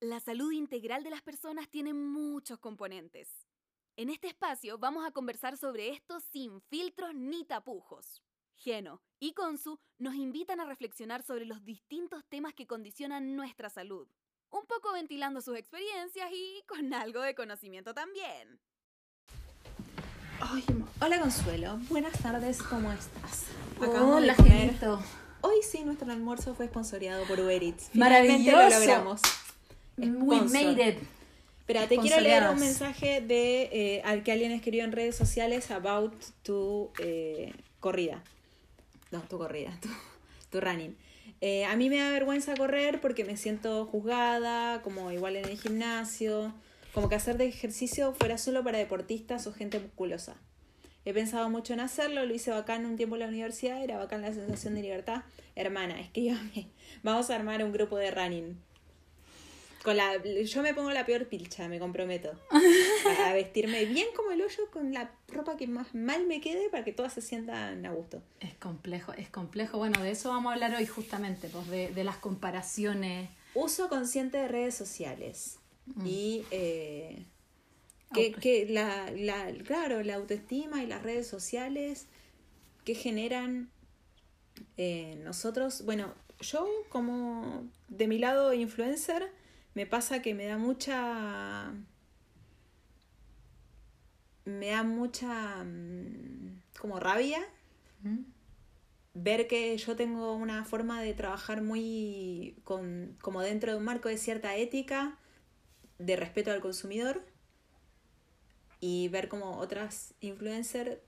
La salud integral de las personas tiene muchos componentes. En este espacio vamos a conversar sobre esto sin filtros ni tapujos. Geno y Consu nos invitan a reflexionar sobre los distintos temas que condicionan nuestra salud, un poco ventilando sus experiencias y con algo de conocimiento también. Ay, hola Consuelo, buenas tardes, ¿cómo estás? Acabamos Hola, de comer. Genito. Hoy sí, nuestro almuerzo fue sponsoreado por Uber Eats. Maravilloso. Finalmente lo logramos. We made it. Espera, te quiero leer un mensaje de eh, al que alguien escribió en redes sociales about tu eh, corrida. No, tu corrida, tu, tu running. Eh, a mí me da vergüenza correr porque me siento juzgada, como igual en el gimnasio, como que hacer de ejercicio fuera solo para deportistas o gente musculosa. He pensado mucho en hacerlo, lo hice bacán un tiempo en la universidad, era bacán la sensación de libertad. Hermana, escríbame, vamos a armar un grupo de running. Con la, yo me pongo la peor pilcha, me comprometo. A vestirme bien como el hoyo con la ropa que más mal me quede para que todas se sientan a gusto. Es complejo, es complejo. Bueno, de eso vamos a hablar hoy justamente, pues de, de las comparaciones. Uso consciente de redes sociales. Mm. Y eh, que, Auto- que la, la, claro, la autoestima y las redes sociales que generan eh, nosotros, bueno, yo como de mi lado influencer, me pasa que me da mucha... Me da mucha mm, como rabia ¿Mm? ver que yo tengo una forma de trabajar muy con, como dentro de un marco de cierta ética, de respeto al consumidor, y ver como otras influencers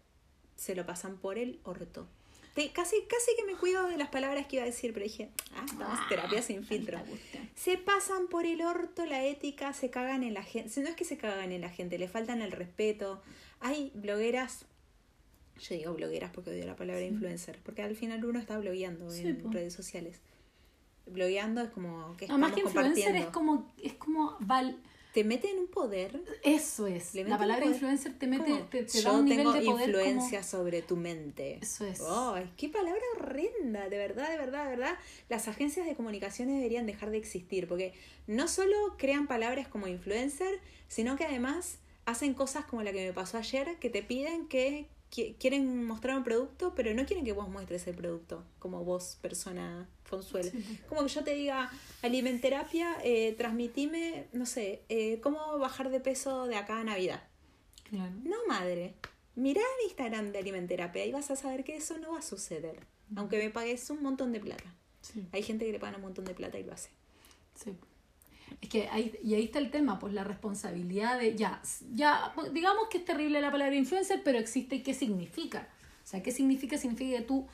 se lo pasan por el orto. Te- casi, casi que me cuido de las palabras que iba a decir, pero dije, ah, estamos Ah, terapia sin filtro. Se pasan por el orto la ética, se cagan en la gente. No es que se cagan en la gente, le faltan el respeto. Hay blogueras, yo digo blogueras porque odio la palabra influencer, porque al final uno está blogueando Sí, en po. redes sociales. Blogueando es como que No, estamos más que influencer compartiendo. es como, es como val- Te meten un poder. eso es. La palabra influencer te mete, te, te yo da un nivel tengo de poder influencia sobre tu mente. Eso es. Ay, qué palabra horrenda, de verdad, de verdad, de verdad. Las agencias de comunicaciones deberían dejar de existir porque no solo crean palabras como influencer, sino que además hacen cosas como la que me pasó ayer, que te piden que quieren mostrar un producto, pero no quieren que vos muestres el producto, como vos, persona Consuelo. Sí. Como que yo te diga, alimenterapia, eh, transmitime, no sé, eh, cómo bajar de peso de acá a Navidad. claro. No, madre. Mirá el Instagram de Alimenterapia y vas a saber que eso no va a suceder. Aunque me pagues un montón de plata. Sí. Hay gente que le pagan un montón de plata y lo hace. Sí. Es que ahí, y ahí está el tema, pues la responsabilidad de, ya, ya, digamos que es terrible la palabra influencer, pero existe y qué significa. O sea, ¿qué significa? Significa que tú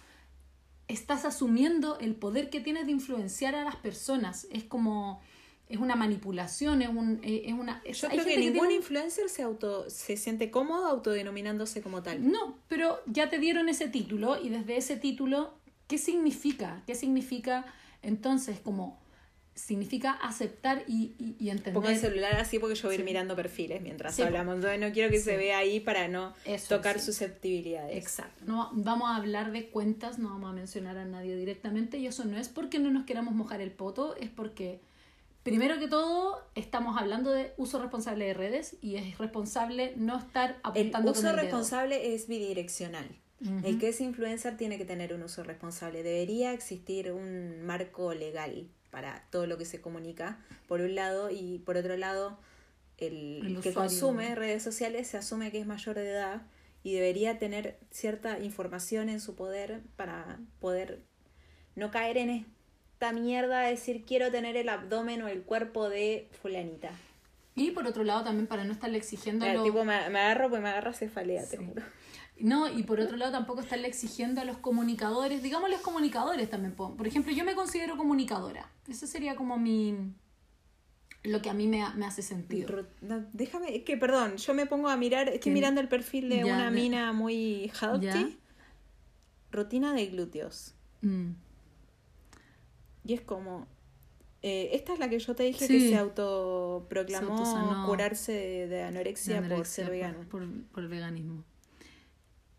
estás asumiendo el poder que tienes de influenciar a las personas. Es como, es una manipulación, es, un, eh, es una... es- Yo creo que ningún tiene- influencer se auto se siente cómodo autodenominándose como tal. No, pero ya te dieron ese título y desde ese título, ¿qué significa? ¿Qué significa entonces como... Significa aceptar y, y, y entender... Pongo el celular así porque yo voy a ir Sí. mirando perfiles mientras Sí, hablamos. Entonces no quiero que se vea ahí para no Eso, tocar susceptibilidades. Exacto. No vamos a hablar de cuentas, no vamos a mencionar a nadie directamente y eso no es porque no nos queramos mojar el poto, es porque primero que todo estamos hablando de uso responsable de redes y es responsable no estar El apuntando con uso el dedo. responsable es bidireccional. El que es influencer tiene que tener un uso responsable. Debería existir un marco legal para todo lo que se comunica, por un lado, y por otro lado, el, El que consume redes sociales se asume que es mayor de edad y debería tener cierta información en su poder para poder no caer en esta mierda de decir quiero tener el abdomen o el cuerpo de fulanita. Y por otro lado también para no estarle exigiendo los- tipo, me, me agarro pues me agarra cefalea, te juro. No, y por otro lado tampoco estarle exigiendo a los comunicadores, digamos los comunicadores también. po. Por ejemplo, yo me considero comunicadora. Eso sería como mi... lo que a mí me, me hace sentido. Déjame, es que perdón, yo me pongo a mirar, estoy mirando el perfil de Ya, una mina muy healthy. Ya. Rutina de glúteos. Mm. Y es como. eh, esta es la que yo te dije Sí. que se autoproclamó Se curarse de, de anorexia, De por anorexia, ser vegana. Por, por el veganismo.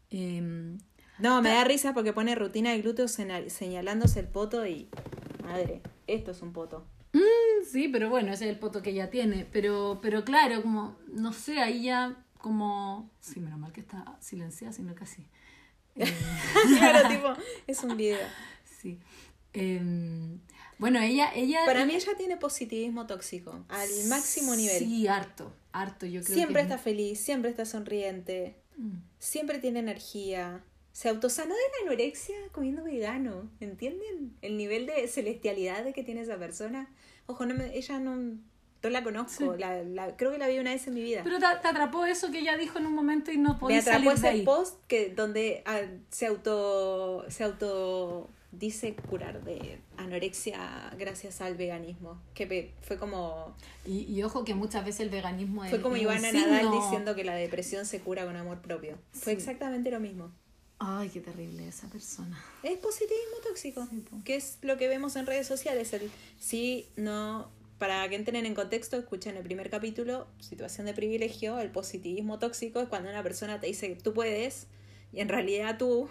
Em, No, me da risa porque pone rutina de glúteos señalándose el poto y. Madre, esto es un poto. Sí, pero bueno, ese es el poto que ella tiene. Pero, pero claro, como, no sé, ahí ya como... Sí, menos mal que está silenciada, sino casi. Eh, claro, tipo, es un video. sí. Em, bueno, ella, ella... Para mí ella tiene positivismo tóxico, al máximo nivel. Sí, harto, harto, yo creo Siempre que- está feliz, siempre está sonriente, Mm. Siempre tiene energía. Se autosanó de la anorexia comiendo vegano. ¿Entienden? El nivel de celestialidad de que tiene esa persona. Ojo, no me- ella no, no la conozco. Sí. La, la- creo que la vi una vez en mi vida. Pero te, te atrapó eso que ella dijo en un momento y no me podía atrapó salir de ese ahí. post que donde ah, se auto se auto dice curar de anorexia gracias al veganismo que fue como Y, y ojo que muchas veces el veganismo es fue como es Ivana Nadal diciendo que la depresión se cura con amor propio fue Sí. exactamente lo mismo Ay, qué terrible esa persona. es positivismo tóxico Sí, que es lo que vemos en redes sociales el si no para que entren en contexto, escuchen el primer capítulo, situación de privilegio, el positivismo tóxico es cuando una persona te dice que tú puedes y en realidad tú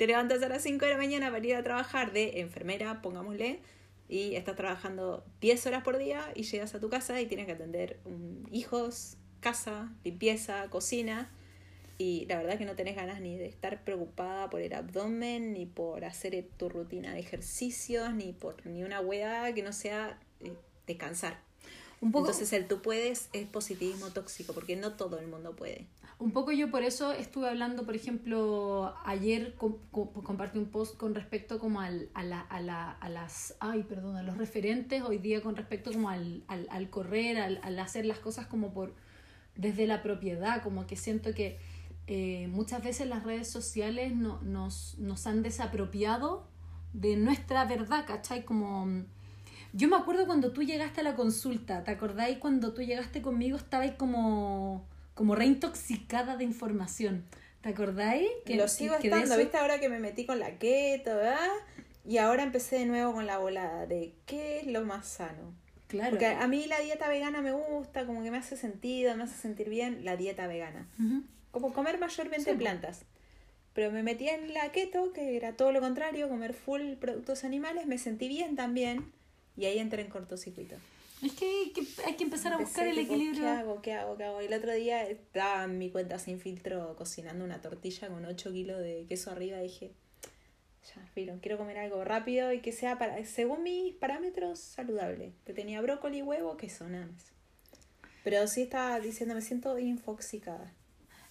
te levantas a las 5 de la mañana para ir a trabajar de enfermera, pongámosle, y estás trabajando 10 horas por día y llegas a tu casa y tienes que atender hijos, casa, limpieza, cocina. Y la verdad que no tenés ganas ni de estar preocupada por el abdomen, ni por hacer tu rutina de ejercicios, ni por ni una hueá que no sea eh, descansar. Un poco, Entonces el tú puedes es positivismo tóxico, porque no todo el mundo puede. un poco yo por eso estuve hablando, por ejemplo, ayer com- com- compartí un post con respecto como al, a, la, a, la, a las, ay, perdón, a los referentes hoy día con respecto como al, al, al correr, al, al hacer las cosas como por, desde la propiedad, como que siento que eh, muchas veces las redes sociales no, nos, nos han desapropiado de nuestra verdad, ¿cachai? Como... Yo me acuerdo cuando tú llegaste a la consulta, ¿te acordáis cuando tú llegaste conmigo? Estabais como, como reintoxicada de información. ¿Te acordáis? Lo sigo que estando, eso- ¿viste? Ahora que me metí con la keto, ¿verdad? Y ahora empecé de nuevo con la volada de qué es lo más sano. Claro. Porque a mí la dieta vegana me gusta, como que me hace sentido, me hace sentir bien la dieta vegana. Como comer mayormente Sí, plantas. Pero me metí en la keto, que era todo lo contrario, comer full productos animales, me sentí bien también. Y ahí entré en cortocircuito. Es que hay, que hay que empezar a buscar el tipo, equilibrio. ¿Qué hago? ¿Qué hago? ¿Qué hago? Y el otro día estaba en mi cuenta sin filtro cocinando una tortilla con 8 kilos de queso arriba. Y dije, ya, filo, quiero comer algo rápido y que sea para, según mis parámetros saludable. Que tenía brócoli, huevo, queso, nada más. Pero sí estaba diciendo, me siento infoxicada.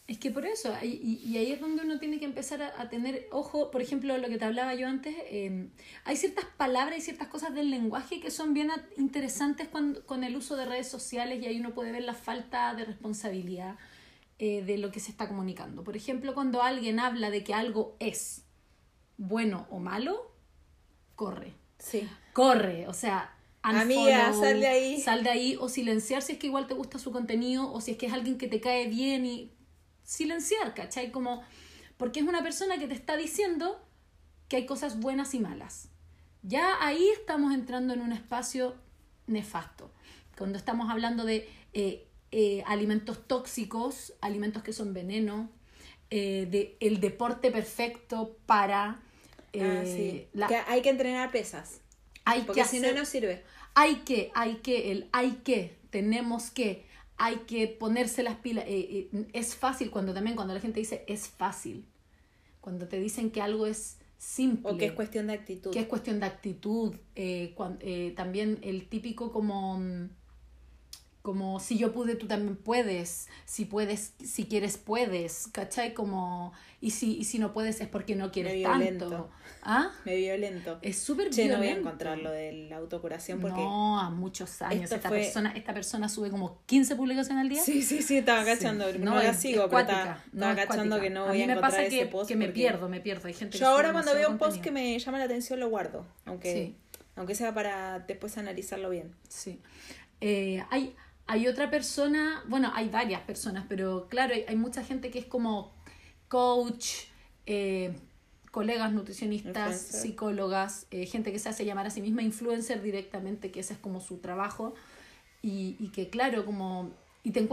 Es que por eso, y, y- ahí es donde uno tiene que empezar a, a tener ojo, por ejemplo, lo que te hablaba yo antes, eh, hay ciertas palabras y ciertas cosas del lenguaje que son bien interesantes cuando, con el uso de redes sociales y ahí uno puede ver la falta de responsabilidad eh, de lo que se está comunicando. Por ejemplo, cuando alguien habla de que algo es bueno o malo, corre Sí. corre, o sea, Amiga, sal de ahí. Sal de ahí o silenciar si es que igual te gusta su contenido o si es que es alguien que te cae bien y silenciar, ¿cachai? Como, porque es una persona que te está diciendo que hay cosas buenas y malas. Ya ahí estamos entrando en un espacio nefasto. Cuando estamos hablando de eh, eh, alimentos tóxicos, alimentos que son veneno, eh, de el deporte perfecto para... Ah, sí. la- Que hay que entrenar pesas. hay Porque que si no, no sirve. hay que, hay que, el hay que, tenemos que, hay que ponerse las pilas. eh, eh, es fácil cuando también, cuando la gente dice es fácil, cuando te dicen que algo es simple, O que es cuestión de actitud. que es cuestión de actitud, eh, eh, también el típico como, mm, como si yo pude, tú también puedes, si puedes, si quieres, puedes, ¿cachai? Como, y si, y si no puedes es porque no quieres violento. tanto. ¿Ah? Me violento. Es súper Che, no voy a violento. encontrar lo de la autocuración porque... No, a muchos años. Esta, fue- persona, esta persona sube como 15 publicaciones al día. Sí, sí, sí, estaba Sí. cachando. No, No, la es- sigo, es pero estaba, no, estaba cachando que no a voy mí a me pasa ese que, post que me pierdo, me pierdo. Hay gente que Yo ahora cuando veo un post que me llama la atención lo guardo, aunque, Sí. aunque sea para después analizarlo bien. Sí. Eh, hay, hay otra persona, bueno, hay varias personas, pero claro, hay, hay mucha gente que es como coach, eh, colegas nutricionistas, Influencer. psicólogas, eh, gente que se hace llamar a sí misma influencer directamente, que ese es como su trabajo. Y, y que claro, como... Y te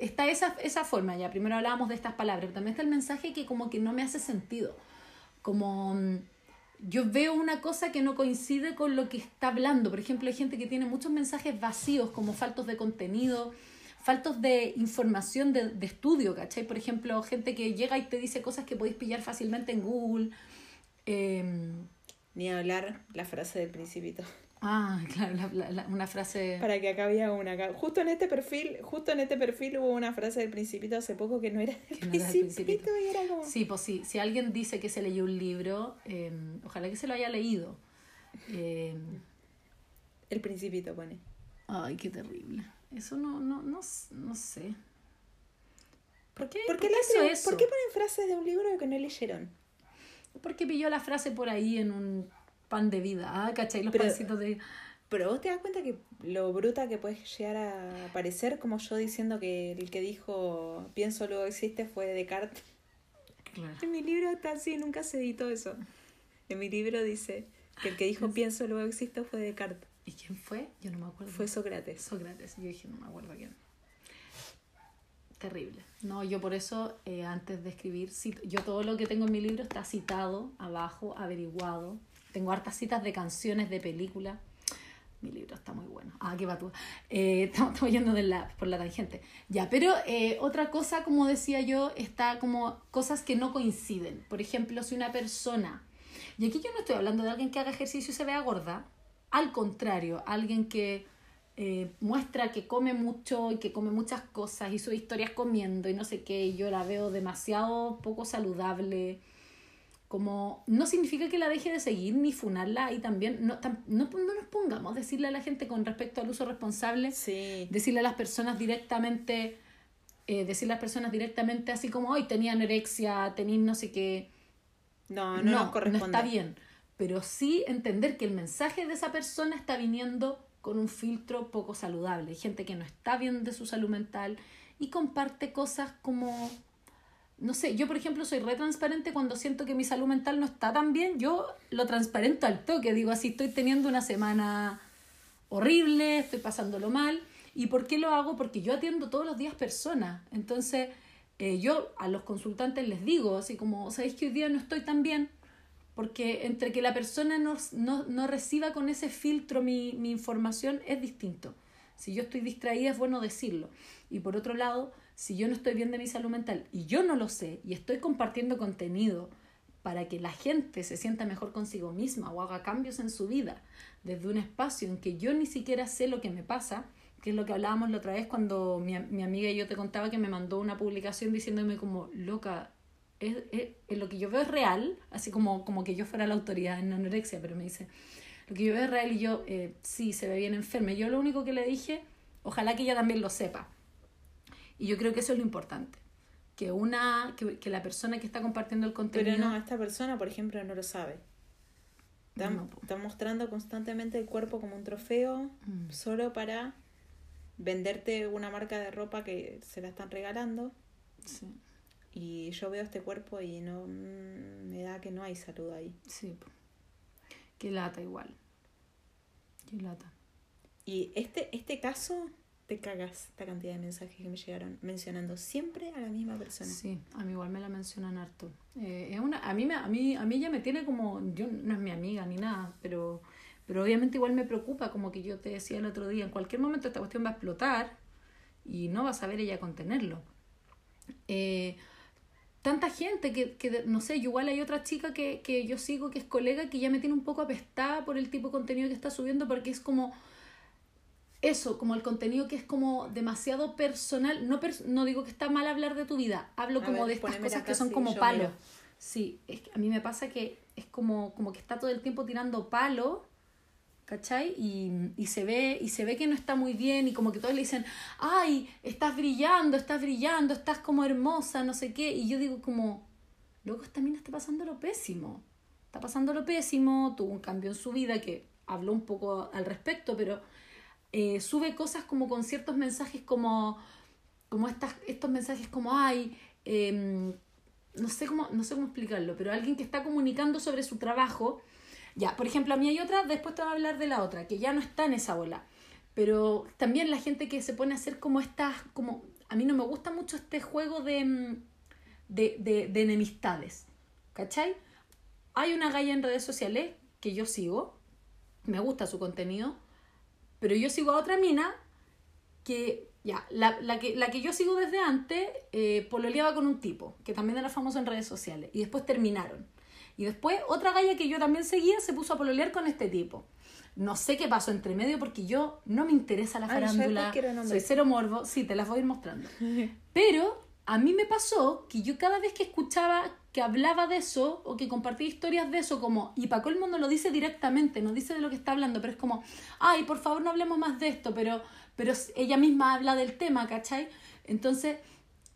está esa, esa forma ya, primero hablábamos de estas palabras, pero también está el mensaje que como que no me hace sentido. Como... yo veo una cosa que no coincide con lo que está hablando. Por ejemplo, hay gente que tiene muchos mensajes vacíos, como faltos de contenido, faltos de información de, de estudio, ¿cachai? Por ejemplo, gente que llega y te dice cosas que podéis pillar fácilmente en Google. Eh, Ni hablar la frase del principito. Ah, claro, la- la- una frase... Para que acá había una. acá. Justo en este perfil, justo en este perfil hubo una frase del principito hace poco que no era del no principito, Principito. y era como. Sí, pues sí, si alguien dice que se leyó un libro, eh, ojalá que se lo haya leído. Eh, El principito pone. ay, qué terrible. Eso no, no, no, no sé. ¿Por qué, ¿Por qué, por qué la hizo pre- eso? ¿Por qué ponen frases de un libro que no leyeron? Porque pilló la frase por ahí en un pan de vida. Ah, ¿cachai? Los Pero- pancitos de... Pero vos te das cuenta que lo bruta que puedes llegar a parecer, como yo diciendo que el que dijo pienso luego existe fue Descartes. Claro. En mi libro está así, nunca se editó eso. En mi libro dice que el que dijo pienso luego existo fue Descartes. ¿Y quién fue? Yo no me acuerdo. Fue Sócrates. Sócrates. Yo dije, no me acuerdo quién. Terrible. No, yo por eso, eh, antes de escribir, cito- yo todo lo que tengo en mi libro está citado abajo, averiguado. Tengo hartas citas de canciones, de películas. Mi libro está muy bueno. Ah, qué batúa. Eh, estamos, estamos yendo de la, por la tangente. Ya, pero eh, otra cosa, como decía yo, está como cosas que no coinciden. Por ejemplo, si una persona, y aquí yo no estoy hablando de alguien que haga ejercicio y se vea gorda, al contrario, alguien que eh, muestra que come mucho y que come muchas cosas y sube historias comiendo y no sé qué, y yo la veo demasiado poco saludable. Como no significa que la deje de seguir ni funarla y también no, tam- no, no nos pongamos a decirle a la gente con respecto al uso responsable, Sí. decirle a las personas directamente, eh, decirle a las personas directamente así como hoy tenía anorexia, tenéis no sé qué, No, no, no, nos no corresponde. está bien. Pero sí entender que el mensaje de esa persona está viniendo con un filtro poco saludable. Hay gente que no está bien de su salud mental y comparte cosas como, no sé, yo por ejemplo soy re transparente cuando siento que mi salud mental no está tan bien, yo lo transparento al toque, digo así, estoy teniendo una semana horrible, estoy pasándolo mal. ¿Y por qué lo hago? Porque yo atiendo todos los días personas. Entonces, eh, yo a los consultantes les digo, así como, ¿sabéis que hoy día no estoy tan bien? Porque entre que la persona no, no, no reciba con ese filtro mi, mi información es distinto. Si yo estoy distraída es bueno decirlo. Y por otro lado, si yo no estoy bien de mi salud mental y yo no lo sé y estoy compartiendo contenido para que la gente se sienta mejor consigo misma o haga cambios en su vida desde un espacio en que yo ni siquiera sé lo que me pasa, que es lo que hablábamos la otra vez cuando mi, mi amiga y yo te contaba que me mandó una publicación diciéndome como, loca, es, es- lo que yo veo es real, así como, como que yo fuera la autoridad en anorexia, pero me dice, lo que yo veo es real y yo, eh, sí, se ve bien enferma. Yo lo único que le dije, ojalá que ella también lo sepa. Y yo creo que eso es lo importante. Que una, que, que la persona que está compartiendo el contenido. Pero no, esta persona, por ejemplo, no lo sabe. Está, No, po. está mostrando constantemente el cuerpo como un trofeo Mm. solo para venderte una marca de ropa que se la están regalando. Sí, Y yo veo este cuerpo y no mm, me da que no hay salud ahí. sí. Qué lata igual. Qué lata. Y este, este caso, te cagas esta cantidad de mensajes que me llegaron mencionando siempre a la misma persona. Sí, a mí igual me la mencionan harto. Eh, es una, a, mí me, a, mí, a mí ella me tiene como, yo no es mi amiga ni nada, pero, pero obviamente igual me preocupa, como que yo te decía el otro día, en cualquier momento esta cuestión va a explotar y no va a saber ella contenerlo. Eh, tanta gente que, que, no sé, igual hay otra chica que, que yo sigo que es colega que ya me tiene un poco apestada por el tipo de contenido que está subiendo porque es como eso, como el contenido que es como demasiado personal. No, pers- no digo que está mal hablar de tu vida, hablo A como ver, de estas cosas que son como palos. miro. Sí, es que a mí me pasa que es como, como que está todo el tiempo tirando palo, ¿cachai? Y, y se ve, y se ve que no está muy bien, y como que todos le dicen, ay, estás brillando, estás brillando, estás como hermosa, no sé qué. Y yo digo como, luego esta mina está pasando lo pésimo. Está pasando lo pésimo, tuvo un cambio en su vida que habló un poco al respecto, pero eh, sube cosas como con ciertos mensajes como, como estas, estos mensajes como, ay, em, no, sé cómo, no sé cómo explicarlo, pero alguien que está comunicando sobre su trabajo. Ya, por ejemplo, a mí hay otra, después te voy a hablar de la otra, que ya no está en esa ola. Pero también la gente que se pone a hacer como estas, como, a mí no me gusta mucho este juego de, mm, de, de, de enemistades, ¿cachai? hay una galla en redes sociales que yo sigo, me gusta su contenido, pero yo sigo a otra mina que, ya, la, la que, la que yo sigo desde antes, eh, pololeaba con un tipo, que también era famoso en redes sociales, y después terminaron. Y después otra galla que yo también seguía se puso a pololear con este tipo. No sé qué pasó entre medio porque yo no me interesa la Ay, ¿sabes farándula. nombre? Soy cero morbo. Sí, te las voy a ir mostrando. Pero a mí me pasó que yo cada vez que escuchaba que hablaba de eso o que compartía historias de eso, como, y Paco el mundo lo dice directamente, no dice de lo que está hablando, pero es como, ay, por favor no hablemos más de esto, pero, pero ella misma habla del tema, ¿cachai? Entonces,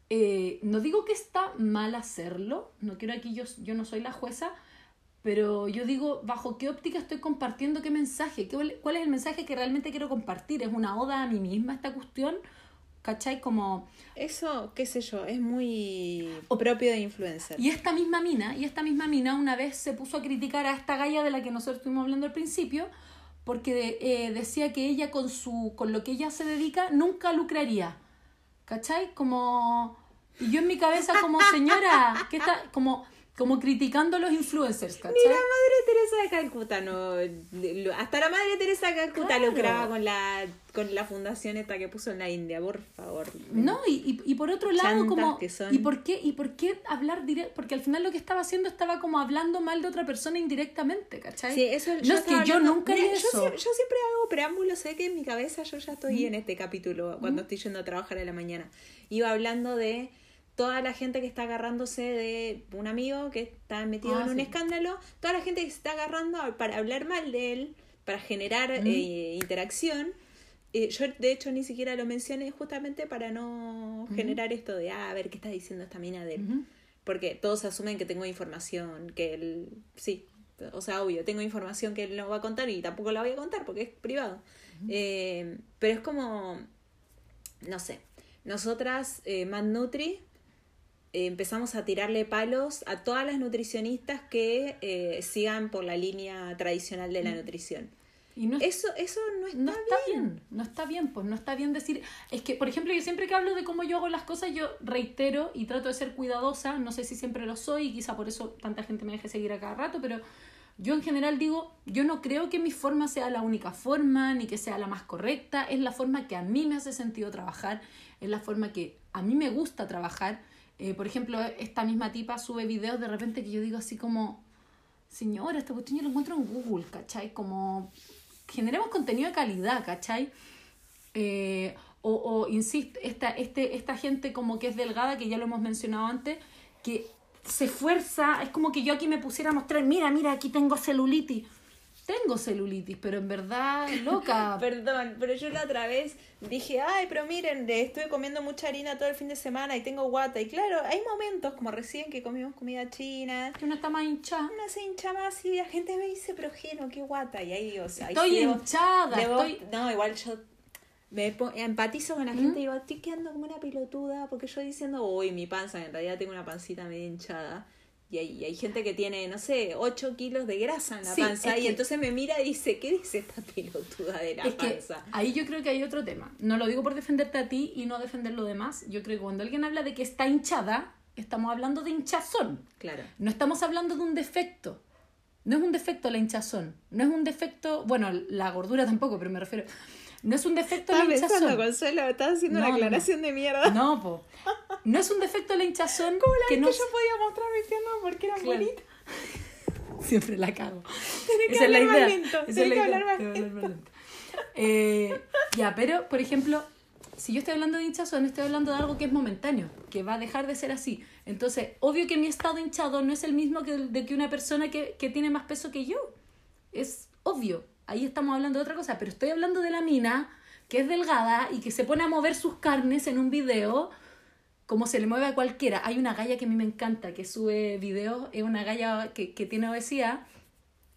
eh, no digo que está mal hacerlo, no quiero aquí, yo, yo no soy la jueza, pero yo digo, ¿bajo qué óptica estoy compartiendo qué mensaje? ¿Qué, ¿Cuál es el mensaje que realmente quiero compartir? ¿Es una oda a mí misma esta cuestión? ¿Cachai? Como... Eso, qué sé yo, es muy propio de influencer. Y esta misma mina, y esta misma mina una vez se puso a criticar a esta galla de la que nosotros estuvimos hablando al principio, porque eh, decía que ella con su, con lo que ella se dedica, nunca lucraría. ¿Cachai? Como. Y yo en mi cabeza, como señora, que está como, como criticando a los influencers, ¿cachai? Ni la madre Teresa de Calcuta no. Hasta la madre Teresa de Calcuta Claro. lucraba con la, con la fundación esta que puso en la India, por favor. No, y, y, y por otro lado, como. que son. ¿y, por qué, ¿Y por qué hablar directo? Porque al final lo que estaba haciendo estaba como hablando mal de otra persona indirectamente, ¿cachai? Sí, eso no yo es que yo nunca Mira, yo, eso. siempre, yo siempre hago preámbulos, sé que en mi cabeza yo ya estoy en este capítulo cuando estoy yendo a trabajar en la mañana. Iba hablando de toda la gente que está agarrándose de un amigo que está metido Ah, en un sí. escándalo, toda la gente que se está agarrando para hablar mal de él, para generar eh, interacción. Eh, yo de hecho ni siquiera lo mencioné justamente para no generar esto de, ah, a ver qué está diciendo esta mina de él. Porque todos asumen que tengo información, que él, sí, o sea, obvio, tengo información que él no va a contar y tampoco la voy a contar porque es privado. Eh, pero es como, no sé, nosotras, eh, Mad Nutri, empezamos a tirarle palos a todas las nutricionistas que eh, sigan por la línea tradicional de la nutrición. Y no es Eso, eso no está, no está bien. bien. no está bien, pues no está bien decir, es que, por ejemplo, yo siempre que hablo de cómo yo hago las cosas, yo reitero y trato de ser cuidadosa, no sé si siempre lo soy y quizá por eso tanta gente me deje seguir a cada rato, pero yo en general digo, yo no creo que mi forma sea la única forma, ni que sea la más correcta, es la forma que a mí me hace sentido trabajar, es la forma que a mí me gusta trabajar. Eh, por ejemplo, esta misma tipa sube videos de repente que yo digo así como, señora, esta cuestión yo lo encuentro en Google, ¿cachai? Como generemos contenido de calidad, ¿cachai? Eh, o, o, insisto, esta, este, esta gente como que es delgada, que ya lo hemos mencionado antes, que se esfuerza, es como que yo aquí me pusiera a mostrar, mira, mira, aquí tengo celulitis. Tengo celulitis, pero en verdad, loca. Perdón, pero yo la otra vez dije, ay, pero miren, estuve comiendo mucha harina todo el fin de semana y tengo guata. Y claro, hay momentos como recién que comimos comida china, que uno está más hinchada. una se hincha más y la gente me dice, pero Geno, qué guata. Y ahí, o sea, Estoy debo- hinchada, debo- estoy... No, igual yo me empatizo con la gente y digo, estoy quedando como una pelotuda porque yo diciendo, uy, mi panza, en realidad tengo una pancita medio hinchada. Y hay, y hay gente que tiene, no sé, 8 kilos de grasa en la Sí, panza y que- entonces me mira y dice, ¿qué dice esta pelotuda de la Es que panza? ahí yo creo que hay otro tema. No lo digo por defenderte a ti y no defender lo demás. Yo creo que cuando alguien habla de que está hinchada, estamos hablando de hinchazón. Claro. No estamos hablando de un defecto. No es un defecto la hinchazón. No es un defecto, bueno, la gordura tampoco, pero me refiero. No es un defecto la pensando, hinchazón. Consuelo, estaba haciendo No, una no, aclaración de mierda. No, po. No es un defecto la hinchazón Como la que no yo podía mostrar mis piernas porque eran Claro. bonitas. Siempre la cago. Tenés que Esa es la hablar más lento, tenés que hablar más lento. Eh, ya, pero, por ejemplo, si yo estoy hablando de hinchazón, estoy hablando de algo que es momentáneo, que va a dejar de ser así. Entonces, obvio que mi estado hinchado no es el mismo que de que una persona que, que tiene más peso que yo. Es obvio. Ahí estamos hablando de otra cosa, pero estoy hablando de la mina que es delgada y que se pone a mover sus carnes en un video como se le mueve a cualquiera. Hay una galla que a mí me encanta, que sube videos, es una galla que, que tiene obesidad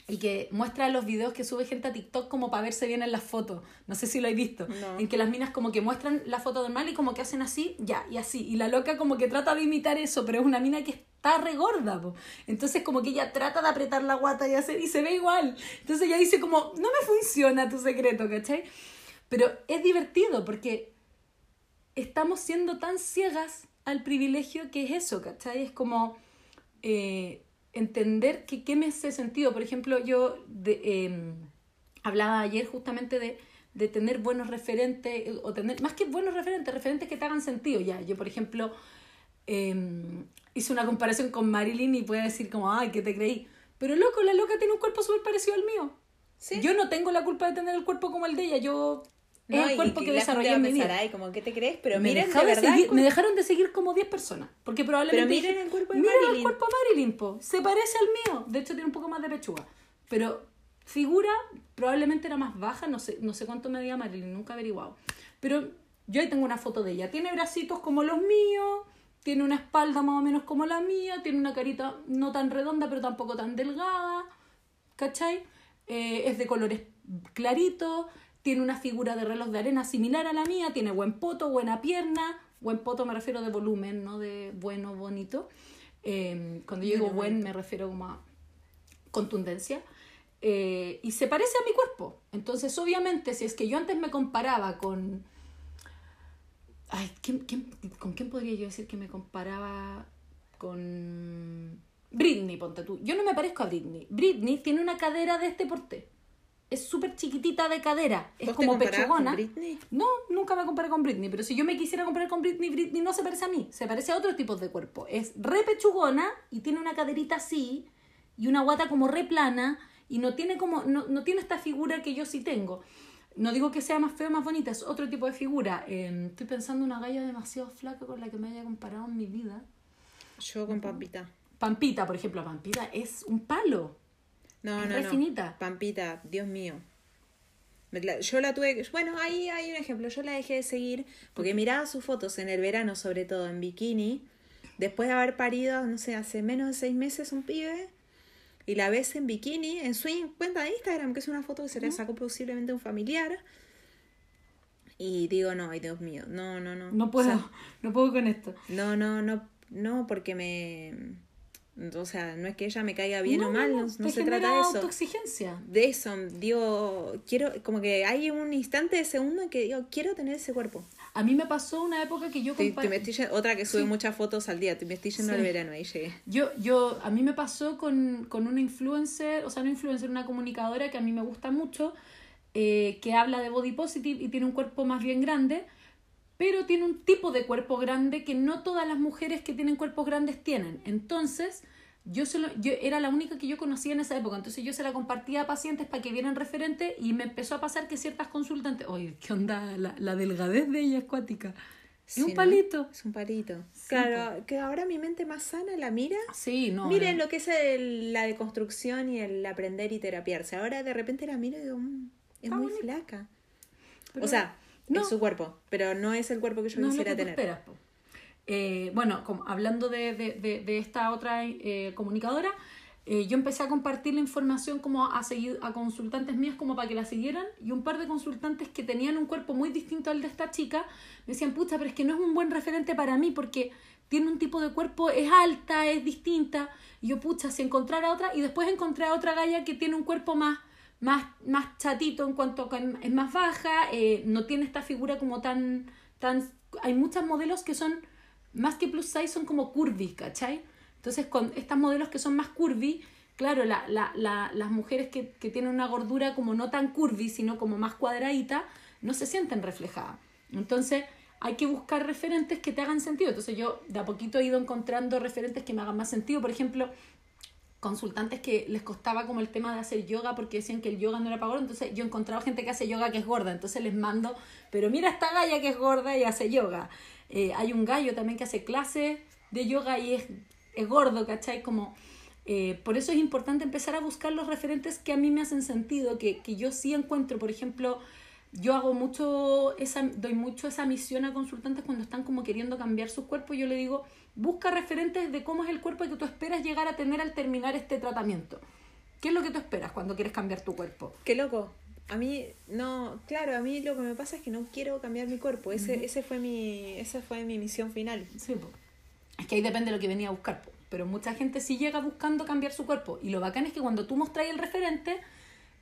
y que muestra los videos que sube gente a TikTok como para verse bien en las fotos. No sé si lo habéis visto. No. En que las minas como que muestran la foto normal y como que hacen así, ya, y así. Y la loca como que trata de imitar eso, pero es una mina que está regorda, po. Entonces como que ella trata de apretar la guata y hacer, y se ve igual. Entonces ella dice como, no me funciona tu secreto, ¿cachai? Pero es divertido porque estamos siendo tan ciegas al privilegio que es eso, ¿cachai? Es como, eh, entender que qué me hace sentido. Por ejemplo, yo de, em, hablaba ayer justamente de, de tener buenos referentes, o tener, más que buenos referentes, referentes que te hagan sentido ya. Yo, por ejemplo, em, hice una comparación con Marilyn y puede decir como, ay, ¿qué te creí? Pero loco, la loca tiene un cuerpo súper parecido al mío. Sí. Yo no tengo la culpa de tener el cuerpo como el de ella, yo... No, es el cuerpo que desarrollé en mi vida. Ay, como, ¿qué te crees? Pero me, miren, de verdad. seguir- el me dejaron de seguir como 10 personas. Porque probablemente. Pero miren el cuerpo de "Mira Marilyn". el cuerpo de Marilyn, po. Se parece al mío. De hecho, tiene un poco más de pechuga. Pero figura probablemente era más baja. No sé, no sé cuánto medía Marilyn, nunca averiguado. Pero yo ahí tengo una foto de ella. Tiene bracitos como los míos. Tiene una espalda más o menos como la mía. Tiene una carita no tan redonda, pero tampoco tan delgada. ¿Cachai? Eh, es de colores claritos, tiene una figura de reloj de arena similar a la mía, tiene buen poto, buena pierna, buen poto me refiero de volumen, no de bueno, bonito. Eh, cuando yo digo buen me refiero como a contundencia. Eh, y se parece a mi cuerpo. Entonces, obviamente, si es que yo antes me comparaba con... Ay, ¿quién- quién- ¿con quién podría yo decir que me comparaba con Britney, ponte tú? Yo no me parezco a Britney. Britney tiene una cadera de este porte. Es súper chiquitita de cadera. Es ¿Vos te como comparabas con pechugona. Britney? No, nunca me comparé con Britney, pero si yo me quisiera comparar con Britney, Britney no se parece a mí, se parece a otros tipos de cuerpo. Es re pechugona y tiene una caderita así y una guata como re plana y no tiene como no, no tiene esta figura que yo sí tengo. No digo que sea más fea o más bonita, es otro tipo de figura. Eh, estoy pensando en una galla demasiado flaca con la que me haya comparado en mi vida. Yo con Pampita. Pampita, por ejemplo, Pampita es un palo. No, no, no. Pampita, Dios mío. La- Yo la tuve que. Bueno, ahí hay un ejemplo. Yo la dejé de seguir porque miraba sus fotos en el verano, sobre todo en bikini. Después de haber parido, no sé, hace menos de seis meses un pibe. Y la ves en bikini en su cuenta de Instagram, que es una foto que se le sacó posiblemente un familiar. Y digo, no, ay Dios mío, no, no, no. No puedo, O sea, no puedo con esto. no, no, no, no, porque me. O sea, no es que ella me caiga bien No, o mal, no, se trata de eso autoexigencia. de eso, digo, quiero, como que hay un instante de segundo en que digo, quiero tener ese cuerpo. A mí me pasó una época que yo Te, otra que sube Sí. muchas fotos al día, te me estoy yendo Sí. al verano, ahí llegué. Yo, yo, a mí me pasó con, con una influencer, o sea, no influencer, una comunicadora que a mí me gusta mucho, eh, que habla de body positive y tiene un cuerpo más bien grande, pero tiene un tipo de cuerpo grande que no todas las mujeres que tienen cuerpos grandes tienen. Entonces, yo, se lo- yo era la única que yo conocía en esa época, entonces yo se la compartía a pacientes para que vieran referente y me empezó a pasar que ciertas consultantes, oye, ¿qué onda? La, la delgadez de ella es cuática. Es Sí, un ¿no? palito. Es un palito. Sí, claro, que ahora mi mente más sana la mira. Sí, no. Miren no. lo que es el- la deconstrucción y el aprender y terapiarse. Ahora de repente la miro y digo, "Mm, es muy flaca. Pero- o sea, no. es su cuerpo, pero no es el cuerpo que yo no es lo quisiera que tener. esperas. Eh, bueno, como, hablando de, de, de, de esta otra eh, comunicadora, eh, yo empecé a compartir la información como a, seguir, a consultantes mías como para que la siguieran y un par de consultantes que tenían un cuerpo muy distinto al de esta chica me decían, pucha, pero es que no es un buen referente para mí porque tiene un tipo de cuerpo, es alta, es distinta. Y yo, pucha, si encontrara otra, y después encontré a otra galla que tiene un cuerpo más, más, más chatito en cuanto a es más baja, eh, no tiene esta figura como tan, tan... Hay muchas modelos que son, más que plus size, son como curvy, ¿cachai? Entonces, con estas modelos que son más curvy, claro, la, la, la, las mujeres que, que tienen una gordura como no tan curvy, sino como más cuadradita, no se sienten reflejadas. Entonces, hay que buscar referentes que te hagan sentido. Entonces, yo de a poquito he ido encontrando referentes que me hagan más sentido. Por ejemplo, consultantes que les costaba como el tema de hacer yoga porque decían que el yoga no era para gorda, entonces yo he encontrado gente que hace yoga que es gorda, entonces les mando, pero mira esta galla que es gorda y hace yoga. Eh, hay un gallo también que hace clases de yoga y es, es gordo, ¿cachai? Como, eh, por eso es importante empezar a buscar los referentes que a mí me hacen sentido, que, que yo sí encuentro, por ejemplo, yo hago mucho esa, doy mucho esa misión a consultantes cuando están como queriendo cambiar su cuerpo. Yo le digo, busca referentes de cómo es el cuerpo que tú esperas llegar a tener al terminar este tratamiento. ¿Qué es lo que tú esperas cuando quieres cambiar tu cuerpo? Qué loco. A mí, no, claro, a mí lo que me pasa es que no quiero cambiar mi cuerpo. Ese, ese fue mi, esa fue mi misión final. Sí, po. es que ahí depende de lo que venía a buscar. po. Pero mucha gente sí llega buscando cambiar su cuerpo. Y lo bacán es que cuando tú mostras el referente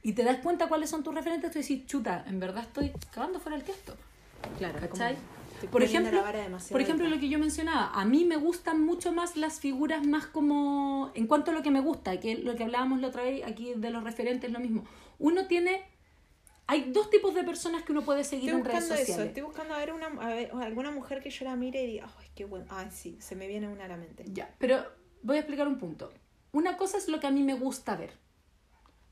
y te das cuenta cuáles son tus referentes, tú decís, chuta, en verdad estoy cagando fuera el tiesto. Claro, ¿Cachai? Por ejemplo, por ejemplo, alta. lo que yo mencionaba, a mí me gustan mucho más las figuras más como, en cuanto a lo que me gusta, que lo que hablábamos la otra vez aquí de los referentes, lo mismo. Uno tiene, hay dos tipos de personas que uno puede seguir Estoy en redes buscando eso, sociales. estoy buscando a ver, una, a ver alguna mujer que yo la mire y diga, ay, qué bueno. Ay, sí, se me viene una a la mente. Ya, pero voy a explicar un punto. Una cosa es lo que a mí me gusta ver.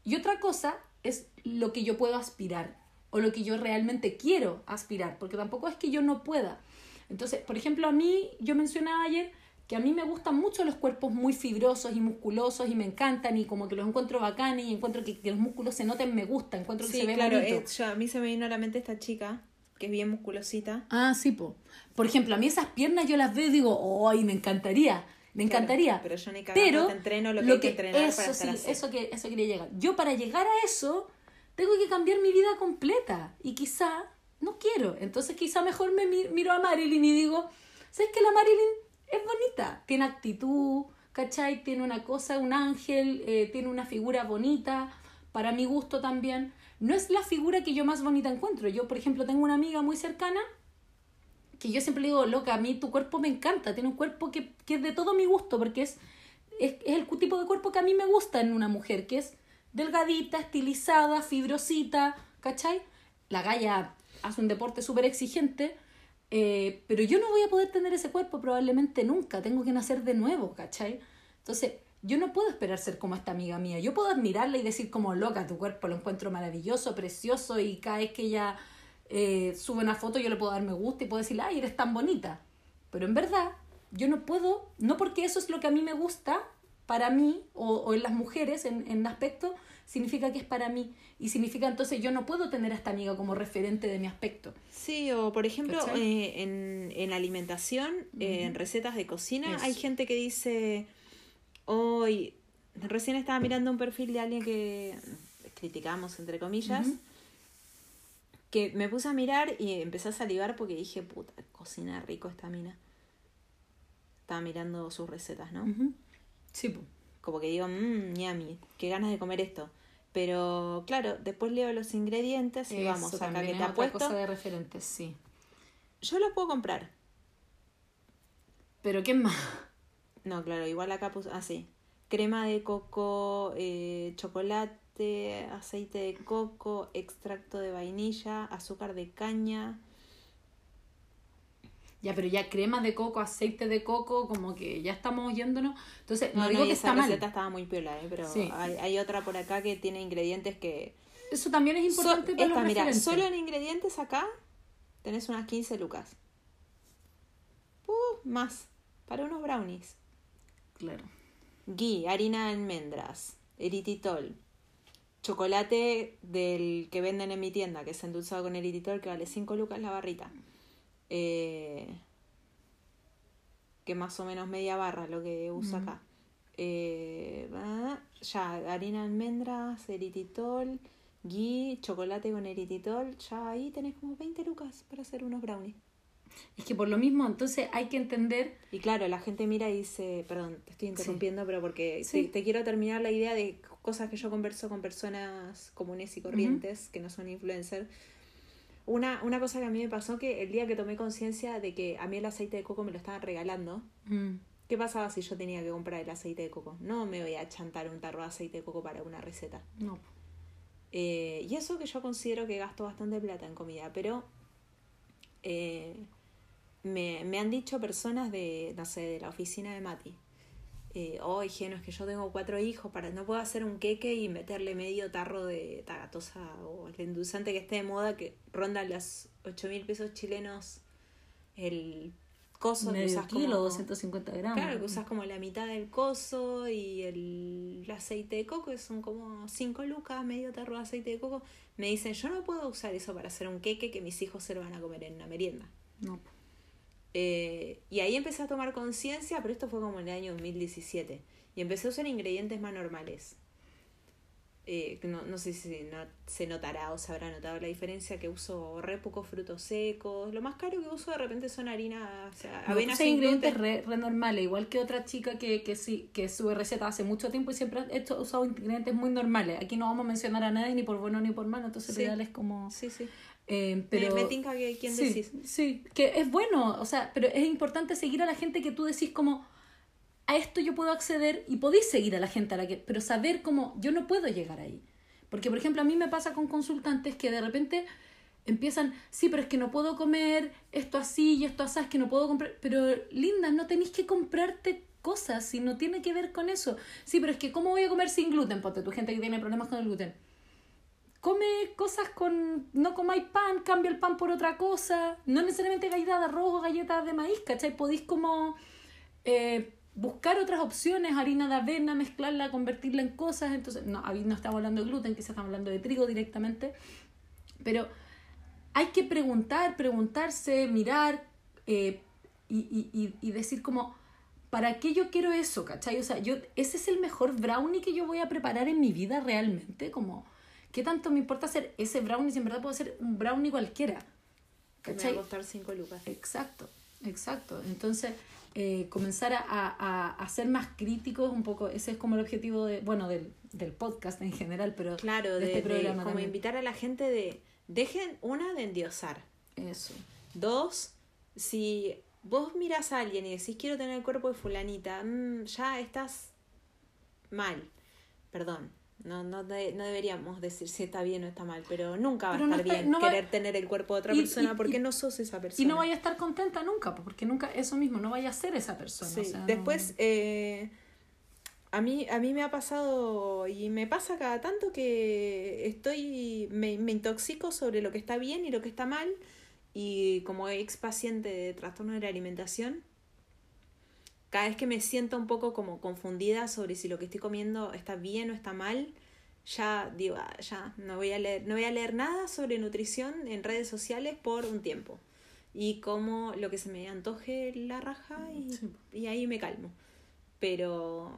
Y otra cosa es lo que yo puedo aspirar o lo que yo realmente quiero aspirar, porque tampoco es que yo no pueda. Entonces, por ejemplo, a mí, yo mencionaba ayer que a mí me gustan mucho los cuerpos muy fibrosos y musculosos y me encantan y como que los encuentro bacanes y encuentro que, que los músculos se noten, me gusta, encuentro que Sí, se ve claro, bonito. yo- a mí se me vino a la mente esta chica, que es bien musculosita. Ah, sí, po. Por ejemplo, a mí esas piernas yo las veo y digo, ¡ay, me encantaría! Me Claro, encantaría. pero yo ni cagando Pero te entreno lo que hay que entrenar eso para estar sí, así. eso que eso quería llegar. Yo para llegar a eso tengo que cambiar mi vida completa y quizá no quiero. Entonces quizá mejor me mi- miro a Marilyn y digo, ¿sabes que la Marilyn es bonita? Tiene actitud, ¿cachai? Tiene una cosa, un ángel, eh, tiene una figura bonita, para mi gusto también. No es la figura que yo más bonita encuentro. Yo, por ejemplo, tengo una amiga muy cercana que yo siempre le digo, loca, a mí tu cuerpo me encanta, tiene un cuerpo que, que es de todo mi gusto, porque es, es, es el tipo de cuerpo que a mí me gusta en una mujer, que es delgadita, estilizada, fibrosita, ¿cachai? La galla hace un deporte súper exigente, eh, pero yo no voy a poder tener ese cuerpo probablemente nunca, tengo que nacer de nuevo, ¿cachai? Entonces, yo no puedo esperar ser como esta amiga mía, yo puedo admirarla y decir como loca, tu cuerpo lo encuentro maravilloso, precioso y cada vez que ella eh, sube una foto yo le puedo dar me gusta y puedo decirle, ay, eres tan bonita. Pero en verdad, yo no puedo, no porque eso es lo que a mí me gusta, para mí, o, o en las mujeres, en, en aspecto, significa que es para mí. Y significa entonces yo no puedo tener a esta amiga como referente de mi aspecto. Sí, o por ejemplo, eh, en, en alimentación, eh, en recetas de cocina, Eso. hay gente que dice, hoy, recién estaba mirando un perfil de alguien que criticamos, entre comillas, que me puse a mirar y empecé a salivar porque dije, puta, cocina rico esta mina. Estaba mirando sus recetas, ¿no? Sí, po. Como que digo, mmm, ñami, qué ganas de comer esto. Pero claro, después leo los ingredientes y Eso vamos, acá que es te otra apuesto. cosa de referentes, sí. Yo lo puedo comprar. Pero ¿qué más? No, claro, igual acá puse así. Crema de coco, eh, chocolate, aceite de coco, extracto de vainilla, azúcar de caña. Ya, pero ya crema de coco, aceite de coco, como que ya estamos yéndonos. Entonces, no, No, digo no, que esa está mal. receta estaba muy piola, ¿eh? pero Sí. hay, hay otra por acá que tiene ingredientes que... Eso también es importante So- para esta, los mira, solo en ingredientes acá tenés unas 15 lucas. Uh, más, para unos brownies. Claro. Ghee, harina de almendras, eritritol, chocolate del que venden en mi tienda, que es endulzado con eritritol, que vale 5 lucas la barrita. Eh, que más o menos media barra lo que uso acá. Eh, ya, harina de almendras, eritritol, ghee, chocolate con eritritol, ya ahí tenés como 20 lucas para hacer unos brownies. Es que por lo mismo, entonces hay que entender Y claro, la gente mira y dice, perdón, te estoy interrumpiendo, pero porque Sí. te, te quiero terminar la idea de cosas que yo converso con personas comunes y corrientes, que no son influencers. Una, una cosa que a mí me pasó que el día que tomé conciencia de que a mí el aceite de coco me lo estaban regalando, mm, ¿qué pasaba si yo tenía que comprar el aceite de coco? No me voy a chantar un tarro de aceite de coco para una receta. no. Eh, y eso que yo considero que gasto bastante plata en comida, pero eh, me, me han dicho personas de, no sé, de la oficina de Mati. Eh, Oye, Geno, es que yo tengo cuatro hijos, para no puedo hacer un queque y meterle medio tarro de tagatosa o el endulzante que esté de moda que ronda los 8 mil pesos chilenos el coso que Medio usas kilo, como- 250 gramos. Claro, que usas como la mitad del coso y el, el aceite de coco, que son como 5 lucas, medio tarro de aceite de coco. Me dicen, yo no puedo usar eso para hacer un queque que mis hijos se lo van a comer en una merienda. No. Eh, y ahí empecé a tomar conciencia, pero esto fue como en el año 2017. Y empecé a usar ingredientes más normales. Eh, no, no sé si no, se notará o se habrá notado la diferencia que uso re pocos frutos secos. Lo más caro que uso de repente son harina, o sea, No, avena tú sin ingredientes re, re normales, igual que otra chica que, que sí, que sube receta hace mucho tiempo y siempre ha usado ingredientes muy normales. Aquí no vamos a mencionar a nadie ni por bueno ni por malo, entonces Sí. lo ideal es como... Sí, sí. Eh, pero, me, me tinca que quién sí, decís. Sí, que es bueno, o sea, pero es importante seguir a la gente que tú decís como a esto yo puedo acceder y podéis seguir a la gente a la que, pero saber cómo yo no puedo llegar ahí. Porque, por ejemplo, a mí me pasa con consultantes que de repente empiezan, sí, pero es que no puedo comer esto así y esto así, es que no puedo comprar. Pero, linda, no tenéis que comprarte cosas si no tiene que ver con eso. Sí, pero es que, ¿cómo voy a comer sin gluten? Ponte tu gente que tiene problemas con el gluten. Come cosas con. No comáis pan, cambia el pan por otra cosa. No necesariamente galletas de arroz o galletas de maíz, ¿cachai? Podéis como. Eh, buscar otras opciones, harina de avena, mezclarla, convertirla en cosas. Entonces, no, no estamos hablando de gluten, quizás estamos hablando de trigo directamente. Pero hay que preguntar, preguntarse, mirar eh, y, y, y, y decir como, ¿para qué yo quiero eso? ¿Cachai? O sea, yo, ese es el mejor brownie que yo voy a preparar en mi vida realmente. Como, ¿qué tanto me importa hacer ese brownie si en verdad puedo hacer un brownie cualquiera? Que me va a costar 5 lucas. Exacto, exacto. Entonces, eh, comenzar a, a, a, ser más críticos un poco, ese es como el objetivo de, bueno, del, del podcast en general, pero claro, de, este de programa como también. invitar a la gente de, dejen una de endiosar. Eso. Dos, si vos miras a alguien y decís quiero tener el cuerpo de fulanita, mmm, ya estás mal, perdón. No, no, de, no deberíamos decir si está bien o está mal, pero nunca va Pero a no estar está- bien no va- querer tener el cuerpo de otra Y- persona y- porque y- no sos esa persona. Y no vaya a estar contenta nunca, porque nunca, eso mismo, no vaya a ser esa persona. Sí, o sea, no- después eh, a mí a mí me ha pasado y me pasa cada tanto que estoy me, me intoxico sobre lo que está bien y lo que está mal y como ex paciente de trastorno de la alimentación cada vez que me siento un poco como confundida sobre si lo que estoy comiendo está bien o está mal ya digo ah, ya no voy a leer no voy a leer nada sobre nutrición en redes sociales por un tiempo y como lo que se me antoje la raja y, Sí. y ahí me calmo. Pero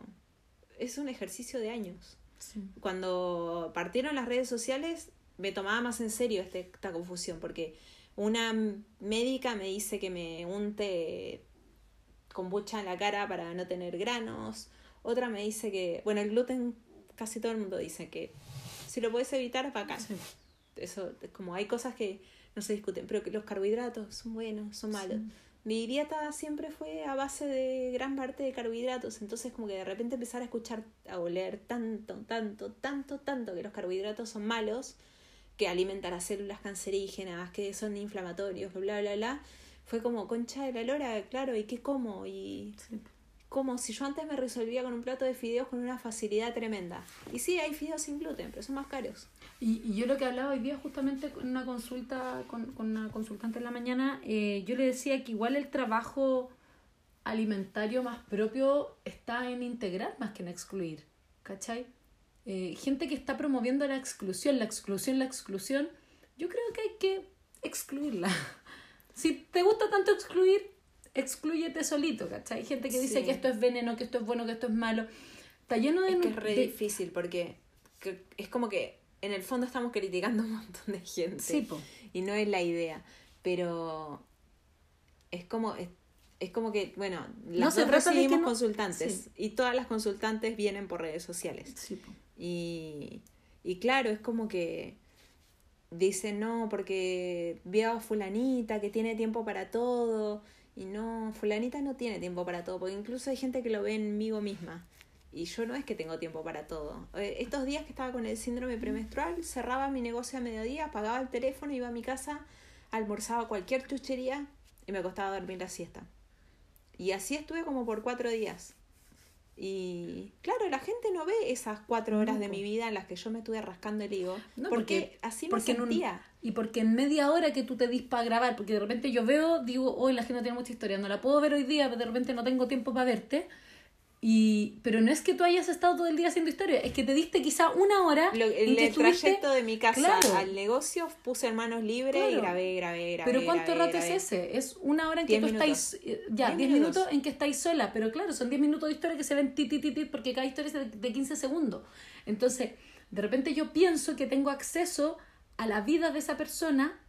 es un ejercicio de años. Sí. Cuando partieron las redes sociales me tomaba más en serio este- esta confusión porque una médica me dice que me unte kombucha en la cara para no tener granos, otra me dice que, bueno, el gluten casi todo el mundo dice que si lo puedes evitar, bacán Sí. eso, como hay cosas que no se discuten, pero que los carbohidratos son buenos, son malos. Sí. Mi dieta siempre fue a base de gran parte de carbohidratos, entonces como que de repente empezar a escuchar, a oler tanto, tanto, tanto, tanto que los carbohidratos son malos, que alimentan las células cancerígenas, que son inflamatorios, bla, bla, bla, fue como concha de la lora, claro, ¿y qué como? Y Sí. como si yo antes me resolvía con un plato de fideos con una facilidad tremenda. Y sí, hay fideos sin gluten, pero son más caros. Y, y yo lo que hablaba hoy día justamente con una consulta, con, con una consultante en la mañana, eh, yo le decía que igual el trabajo alimentario más propio está en integrar más que en excluir, ¿cachai? Eh, gente que está promoviendo la exclusión, la exclusión, la exclusión, yo creo que hay que excluirla. Si te gusta tanto excluir, excluyete solito, ¿cachai? Hay gente que dice Sí. que esto es veneno, que esto es bueno, que esto es malo. Está lleno de... Es que es re de- difícil porque que- es como que en el fondo estamos criticando a un montón de gente. Sí, po. Y no es la idea. Pero es como, es, es como que, bueno, las dos que recibimos no- consultantes sí. y todas las consultantes vienen por redes sociales. Sí, po. Y, y claro, es como que dicen, no, porque veo a fulanita que tiene tiempo para todo. Y no, fulanita no tiene tiempo para todo, porque incluso hay gente que lo ve en mí misma. Y yo no es que tengo tiempo para todo. Eh, Estos días que estaba con el síndrome premenstrual, cerraba mi negocio a mediodía, apagaba el teléfono, iba a mi casa, almorzaba cualquier chuchería y me acostaba a dormir la siesta. Y así estuve como por cuatro días. Y claro, la gente no ve esas cuatro horas de mi vida en las que yo me estuve rascando el higo. No, porque, porque- así me porque en un- sentía. y porque en media hora que tú te dis para grabar, porque de repente yo veo, digo, hoy la gente no tiene mucha historia, no la puedo ver hoy día, pero de repente no tengo tiempo para verte. Y, pero no es que tú hayas estado todo el día haciendo historia, es que te diste quizá una hora Lo- en el estuviste- trayecto de mi casa Claro. al negocio puse en manos libres y grabé, grabé, grabé. Pero ¿cuánto grabé, rato grabé. es ese? Es una hora en que tú minutos. estáis, eh, ya, Diez 10 minutos. minutos en que estáis sola, pero claro, son 10 minutos de historia que se ven ti, ti, ti, ti, porque cada historia es de, de 15 segundos. Entonces, de repente yo pienso que tengo acceso a la vida de esa persona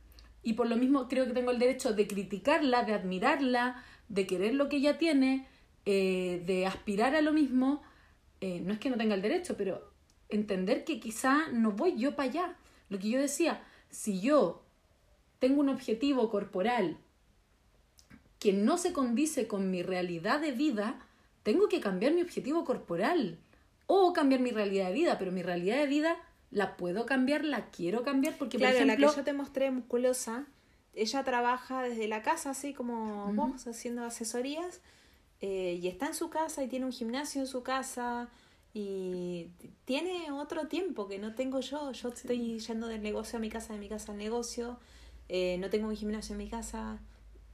y por lo mismo creo que tengo el derecho de criticarla, de admirarla, de querer lo que ella tiene, eh, de aspirar a lo mismo. Eh, no es que no tenga el derecho, pero entender que quizá no voy yo para allá. Lo que yo decía, si yo tengo un objetivo corporal que no se condice con mi realidad de vida, tengo que cambiar mi objetivo corporal o cambiar mi realidad de vida, pero mi realidad de vida la puedo cambiar, la quiero cambiar porque Claro, por ejemplo, la que yo te mostré musculosa, ella trabaja desde la casa, así como vos, haciendo asesorías, eh, y está en su casa y tiene un gimnasio en su casa y tiene otro tiempo que no tengo yo. Yo estoy yendo del negocio a mi casa, de mi casa al negocio, eh, no tengo un gimnasio en mi casa,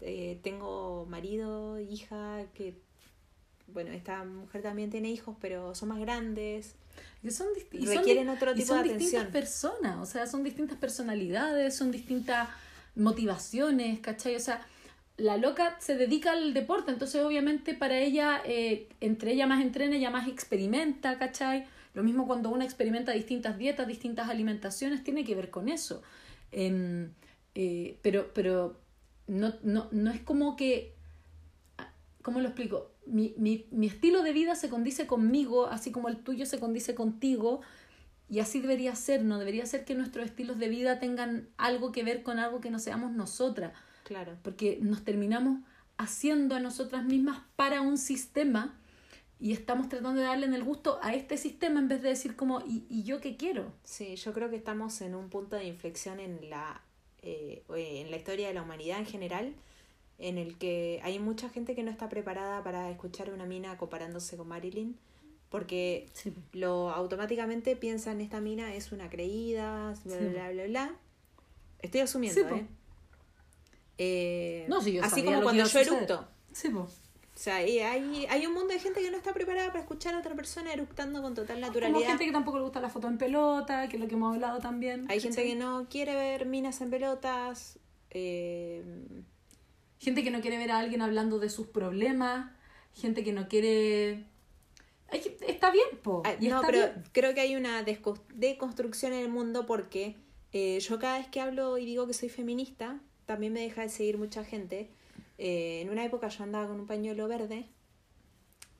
eh, tengo marido, hija, que, bueno, esta mujer también tiene hijos, pero son más grandes. son y son requieren otro y tipo son de distintas atención. personas, o sea, son distintas personalidades, son distintas motivaciones, ¿cachai? O sea, la loca se dedica al deporte, entonces obviamente para ella, eh, entre ella más entrena, ella más experimenta, ¿cachai? Lo mismo cuando uno experimenta distintas dietas, distintas alimentaciones, tiene que ver con eso. Em, eh, pero pero no, no, no es como que ¿cómo lo explico? Mi, mi, mi estilo de vida se condice conmigo, así como el tuyo se condice contigo, y así debería ser, no debería ser que nuestros estilos de vida tengan algo que ver con algo que no seamos nosotras, Claro. porque nos terminamos haciendo a nosotras mismas para un sistema y estamos tratando de darle en el gusto a este sistema en vez de decir como, ¿y, y yo qué quiero? Sí, yo creo que estamos en un punto de inflexión en la, eh, en la historia de la humanidad en general, en el que hay mucha gente que no está preparada para escuchar a una mina comparándose con Marilyn, porque Sí. lo automáticamente piensan esta mina es una creída, bla, Sí. bla, bla, bla. Estoy asumiendo, Sí. ¿eh? Eh, No, sí, yo así como cuando yo eructo. Sí, po. O sea, y hay, hay un mundo de gente que no está preparada para escuchar a otra persona eructando con total Como naturalidad. gente que tampoco le gusta la foto en pelota, que es lo que hemos hablado también. Hay gente que no quiere ver minas en pelotas. eh, Gente que no quiere ver a alguien hablando de sus problemas, gente que no quiere... Hay Está bien, po. y no, está pero bien. creo que hay una deconstrucción en el mundo porque eh, yo cada vez que hablo y digo que soy feminista, también me deja de seguir mucha gente. Eh, en una época yo andaba con un pañuelo verde,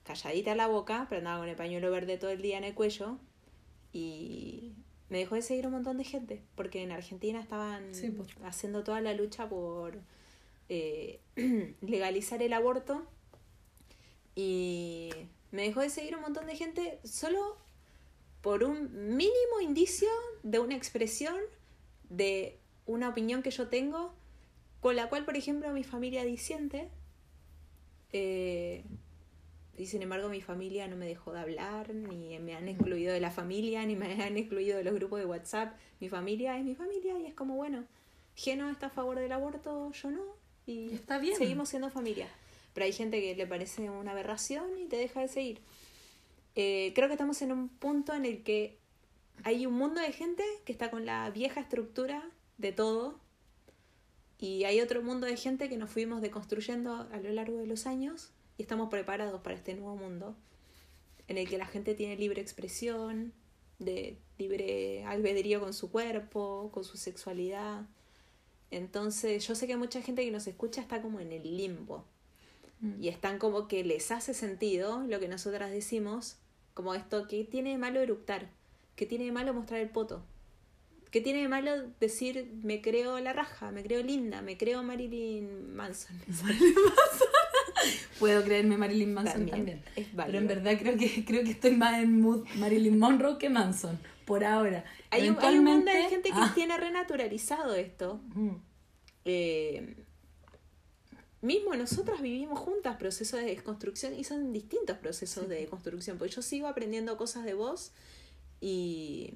calladita la boca, pero andaba con el pañuelo verde todo el día en el cuello y me dejó de seguir un montón de gente porque en Argentina estaban Sí, pues. haciendo toda la lucha por eh, legalizar el aborto y me dejó de seguir un montón de gente solo por un mínimo indicio de una expresión de una opinión que yo tengo con la cual por ejemplo mi familia disiente eh, y sin embargo mi familia no me dejó de hablar ni me han excluido de la familia ni me han excluido de los grupos de WhatsApp. Mi familia es mi familia y es como bueno Geno está a favor del aborto yo no y está bien. seguimos siendo familia. Pero hay gente que le parece una aberración y te deja de seguir. Eh, creo que estamos en un punto en el que hay un mundo de gente que está con la vieja estructura de todo y hay otro mundo de gente que nos fuimos deconstruyendo a lo largo de los años y estamos preparados para este nuevo mundo en el que la gente tiene libre expresión, de libre albedrío con su cuerpo, con su sexualidad. Entonces yo sé que mucha gente que nos escucha está como en el limbo Mm. y están como que les hace sentido lo que nosotras decimos, como esto, ¿qué tiene de malo eructar? ¿Qué tiene de malo mostrar el poto? ¿Qué tiene de malo decir me creo la raja, me creo linda, me creo Marilyn Manson? Puedo creerme Marilyn Manson También, Pero en verdad creo que, creo que estoy más en mood Marilyn Monroe que Manson, por ahora. Hay un, hay un mundo de gente que Ah. tiene renaturalizado esto. Mm. Eh, mismo nosotras vivimos juntas procesos de desconstrucción y son distintos procesos de desconstrucción, porque yo sigo aprendiendo cosas de vos y...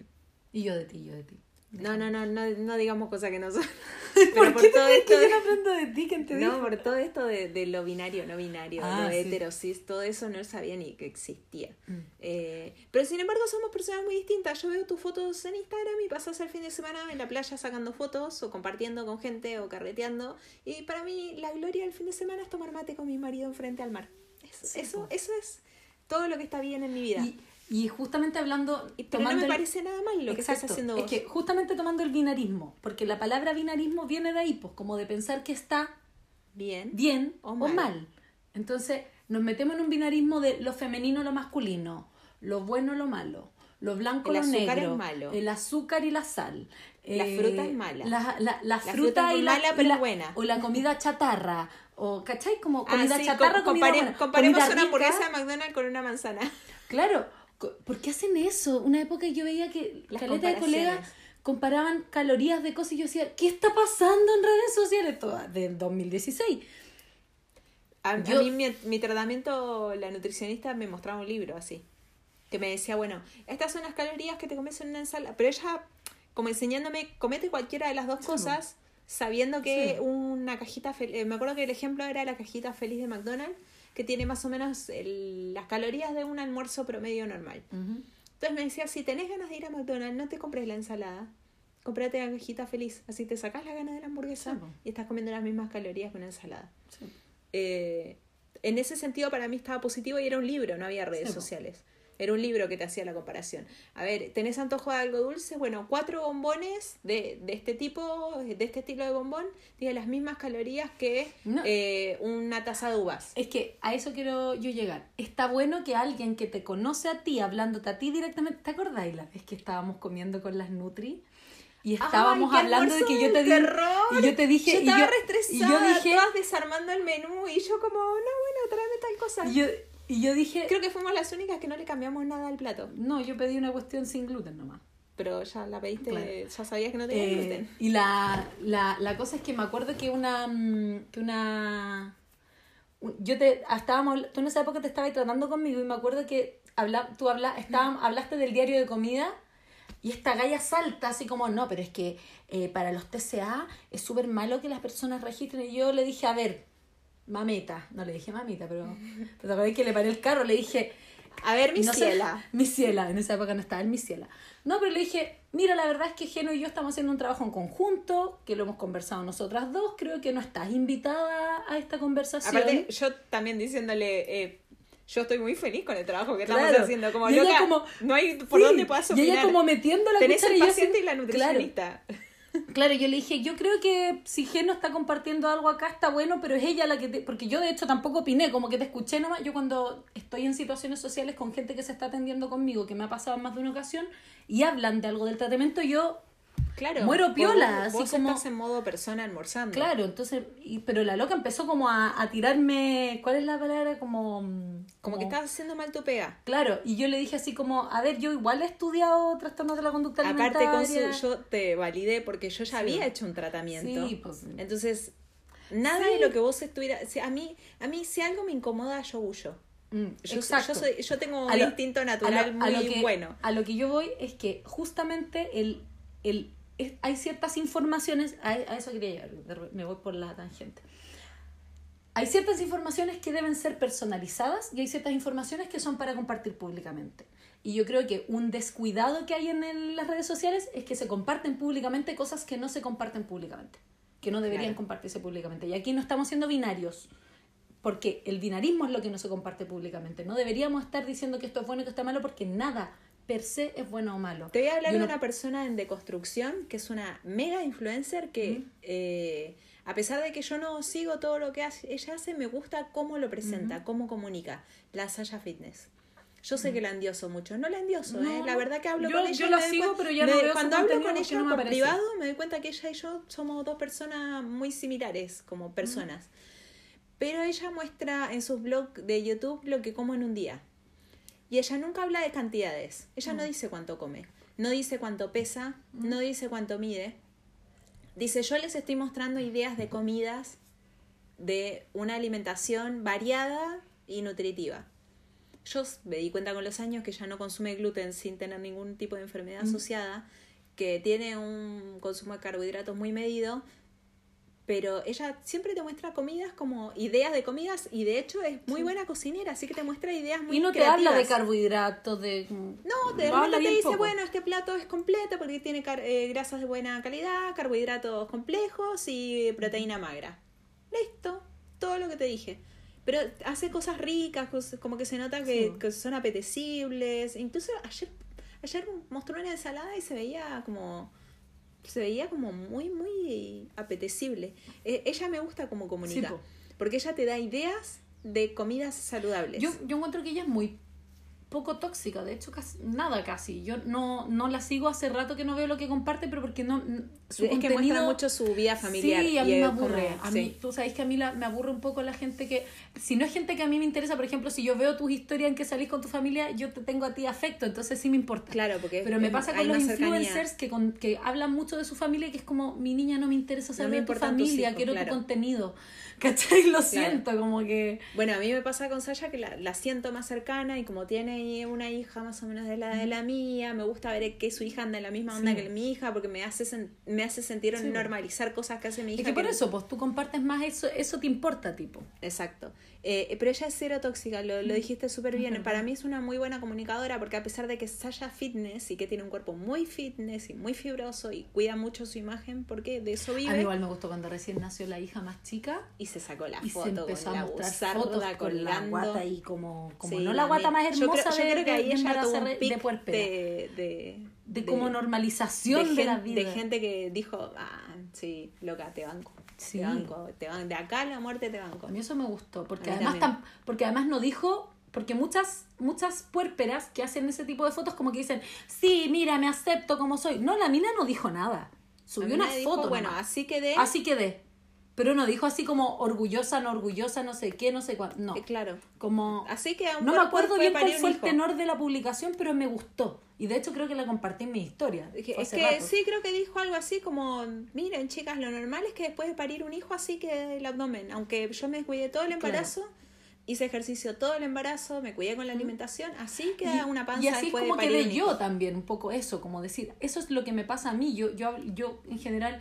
Y yo de ti, yo de ti. No, no, no, no, no digamos cosas que no son. ¿Por Pero qué te crees esto que de- yo ti? ¿Quién te No, dijo? por todo esto de, de lo binario, no binario, Ah, lo sí. hetero, cis, todo eso no sabía ni que existía. Mm. Eh, pero sin embargo somos personas muy distintas. Yo veo tus fotos en Instagram y pasas el fin de semana en la playa sacando fotos o compartiendo con gente o carreteando. Y para mí la gloria del fin de semana es tomar mate con mi marido enfrente al mar. Eso, Sí, eso, eso es todo lo que está bien en mi vida. Y, y justamente hablando... Pero no me el- parece nada mal lo que estás Exacto. haciendo Es vos. que justamente tomando el binarismo, porque la palabra binarismo viene de ahí, pues como de pensar que está Bien. bien O o mal. mal. Entonces nos metemos en un binarismo de lo femenino, lo masculino, lo bueno, lo malo, lo blanco El lo azúcar negro, es malo. el azúcar y la sal. La eh, fruta es mala. La, la- la fruta fruta es y la, mala, y pero la- es buena. O la comida chatarra. O, ¿cachai? Como Ah, comida sí, chatarra, com- comida compare- buena. comparemos Comida una hamburguesa de McDonald's con una manzana. Claro, ¿por qué hacen eso? Una época yo veía que Las caleta de colegas comparaban calorías de cosas y yo decía, ¿qué está pasando en redes sociales? Todo del 2016. A, a Yo- mí mi, mi tratamiento, la nutricionista me mostraba un libro así. Que me decía, bueno, estas son las calorías que te comes en una ensalada. Pero ella, como enseñándome, comete cualquiera de las dos cosas, sabiendo que Sí. una cajita feliz. me acuerdo que el ejemplo era la cajita feliz de McDonald's, que tiene más o menos el- las calorías de un almuerzo promedio normal. Entonces me decía, si tenés ganas de ir a McDonald's, no te compres la ensalada. Comprate la cajita feliz. Así te sacas la gana de la hamburguesa Sí, y estás comiendo las mismas calorías que una ensalada. Sí. Eh, en ese sentido para mí estaba positivo y era un libro, no había redes Sí, sociales. Era un libro que te hacía la comparación. A ver, ¿tenés antojo de algo dulce? Bueno, cuatro bombones de, de este tipo, de este estilo de bombón, tiene las mismas calorías que No. eh, una taza de uvas. Es que a eso quiero yo llegar. Está bueno que alguien que te conoce a ti, hablándote a ti directamente, ¿te acordáis la vez que estábamos comiendo con las Nutri? Y estábamos Ay, hablando de que yo te dije y yo te dije yo y estaba yo, re y estresada, yo dije todas desarmando el menú y yo como, no, bueno, tráeme tal cosa. y yo, y yo dije Creo que fuimos las únicas que no le cambiamos nada al plato. no, yo pedí una cuestión sin gluten nomás. Pero ya la pediste, Claro. ya sabías que no tenía Eh, gluten. y la, la, la cosa es que me acuerdo que una mm, que una un- yo te estábamos tú en esa época te estabas tratando conmigo y me acuerdo que habla, tú habla, estábam- hablaste del diario de comida y esta galla salta así como no pero es que eh, para los TCA es súper malo que las personas registren y yo le dije a ver mameta no le dije mamita pero pero te acordás que le paré el carro le dije A ver, mi no sé, ciela. mi ciela, en esa época no estaba el mi ciela. No, pero le dije, mira, la verdad es que Geno y yo estamos haciendo un trabajo en conjunto, que lo hemos conversado nosotras dos, creo que no estás invitada a esta conversación. Aparte, yo también diciéndole, eh, yo estoy muy feliz con el trabajo que estamos haciendo. Como, Y loca, como- no hay por Sí, dónde puedas Y opinar. ella como metiendo la Tenés el y yo paciente y la nutricionista. Claro, yo le dije, yo creo que si Geno está compartiendo algo acá está bueno, pero es ella la que te... Porque yo de hecho tampoco opiné, como que te escuché nomás. Yo cuando estoy en situaciones sociales con gente que se está atendiendo conmigo, que me ha pasado en más de una ocasión, y hablan de algo del tratamiento, yo Claro. Muero vos- piola, Vos, así como- estás en modo persona almorzando. Claro, entonces, y, pero la loca empezó como a, a tirarme, ¿cuál es la palabra? Como, mm, Como que estás haciendo mal tu pega. Claro, y yo le dije así como, a ver, yo igual he estudiado trastornos de la conducta Aparte, con alimentaria. su, yo te validé porque yo ya Sí. había hecho un tratamiento. Sí, pues, Entonces, nada Sí. de lo que vos estuvieras... si a, mí, a mí, si algo me incomoda, yo huyo. mm, Yo, exacto. yo, soy, yo tengo un A lo- instinto a lo- natural a lo muy que- bueno. A lo que yo voy es que justamente el, el, es- hay ciertas informaciones, a, a eso quería llegar, me voy por la tangente. Hay ciertas informaciones que deben ser personalizadas y hay ciertas informaciones que son para compartir públicamente. Y yo creo que un descuidado que hay en el- las redes sociales es que se comparten públicamente cosas que no se comparten públicamente, que no deberían Claro. compartirse públicamente. Y aquí no estamos siendo binarios, porque el binarismo es lo que no se comparte públicamente. No deberíamos estar diciendo que esto es bueno y que esto es malo porque nada per se es bueno o malo. Te voy a hablar Y de uno- una persona en deconstrucción que es una mega influencer que, eh, a pesar de que yo no sigo todo lo que hace, ella hace, me gusta cómo lo presenta, cómo comunica. La Saya Fitness. Yo sé que la endioso mucho. No la endioso, No, ¿eh? La verdad que hablo yo- con ella. yo la sigo, pero ya me- no veo Cuando hablo con ella no por aparece. privado, me doy cuenta que ella y yo somos dos personas muy similares como personas. Pero ella muestra en sus blogs de YouTube lo que como en un día. Y ella nunca habla de cantidades. Ella no dice cuánto come. No dice cuánto pesa. No dice cuánto mide. Dice, yo les estoy mostrando ideas de comidas de una alimentación variada y nutritiva. Yo me di cuenta con los años que ella no consume gluten sin tener ningún tipo de enfermedad asociada, que tiene un consumo de carbohidratos muy medido, pero ella siempre te muestra comidas como ideas de comidas y de hecho es muy buena cocinera, así que te muestra ideas muy y no te habla de carbohidratos, de... No, de repente te dice, poco. bueno, este plato es completo porque tiene eh, grasas de buena calidad, carbohidratos complejos y proteína magra. Listo, todo lo que te dije. Pero hace cosas ricas, como que se nota que, Sí. que son apetecibles. Incluso ayer, ayer mostró una ensalada y se veía como se veía como muy, muy apetecible. Eh, ella me gusta como comunica, po. porque ella te da ideas de comidas saludables. Yo, yo encuentro que ella es muy poco tóxica, de hecho casi, nada casi. Yo no, no la sigo hace rato que no veo lo que comparte, pero porque no su es que muestra mucho su vida familiar. Sí, a mí me aburre. a mí, tú sabes que a mí la, me aburre un poco la gente que, si no es gente que a mí me interesa, por ejemplo, si yo veo tus historias en que salís con tu familia, yo te tengo a ti afecto, entonces sí me importa. Claro, porque Pero me pasa con los influencers que, con, que hablan mucho de su familia, que es como, mi niña no me interesa saber de tu familia, quiero tu contenido. ¿Cachai? Lo siento, como que... Bueno, a mí me pasa con Sasha que la, la, siento más cercana y como tiene una hija más o menos de la de la mía, me gusta ver que su hija anda en la misma onda que mi hija porque me hace, me hace sentir normalizar cosas que hace mi hija. Y que, por eso, pues tú compartes más eso, eso te importa, tipo. Exacto. Eh, pero ella es cero tóxica, lo, lo dijiste súper bien. Para mí es una muy buena comunicadora porque a pesar de que Sasha fitness y que tiene un cuerpo muy fitness y muy fibroso y cuida mucho su imagen, porque de eso vive. A mí igual me gustó cuando recién nació la hija más chica. Y se sacó la foto se empezó con a mostrar la fotos con la guata y como, como no la guata más hermosa yo creo, que ahí ella tuvo un de, de, de, de, como normalización de, la vida. De gente que dijo, ah, sí, loca, te banco. Sí. Te banco, te banco. De acá la muerte te banco. A mí eso me gustó, porque además, porque además no dijo porque muchas muchas puérperas que hacen ese tipo de fotos como que dicen, sí, mira, me acepto como soy. No, la mina no dijo nada. Subió una foto. Bueno, así quedé. Así quedé. Pero no dijo así como orgullosa, no orgullosa, no sé qué, no sé cuánto. No. Eh, claro. Como. Así que No me acuerdo bien cuál fue el tenor de la publicación, pero me gustó. Y de hecho creo que la compartí en mi historia. Es que sí, creo que dijo algo así como: Miren, chicas, lo normal es que después de parir un hijo así quede el abdomen. Aunque yo me cuidé todo el embarazo. Hice ejercicio todo el embarazo, me cuidé con la alimentación, así queda una panza y así es como quedé yo también, un poco eso, como decir, eso es lo que me pasa a mí, yo, yo, yo en general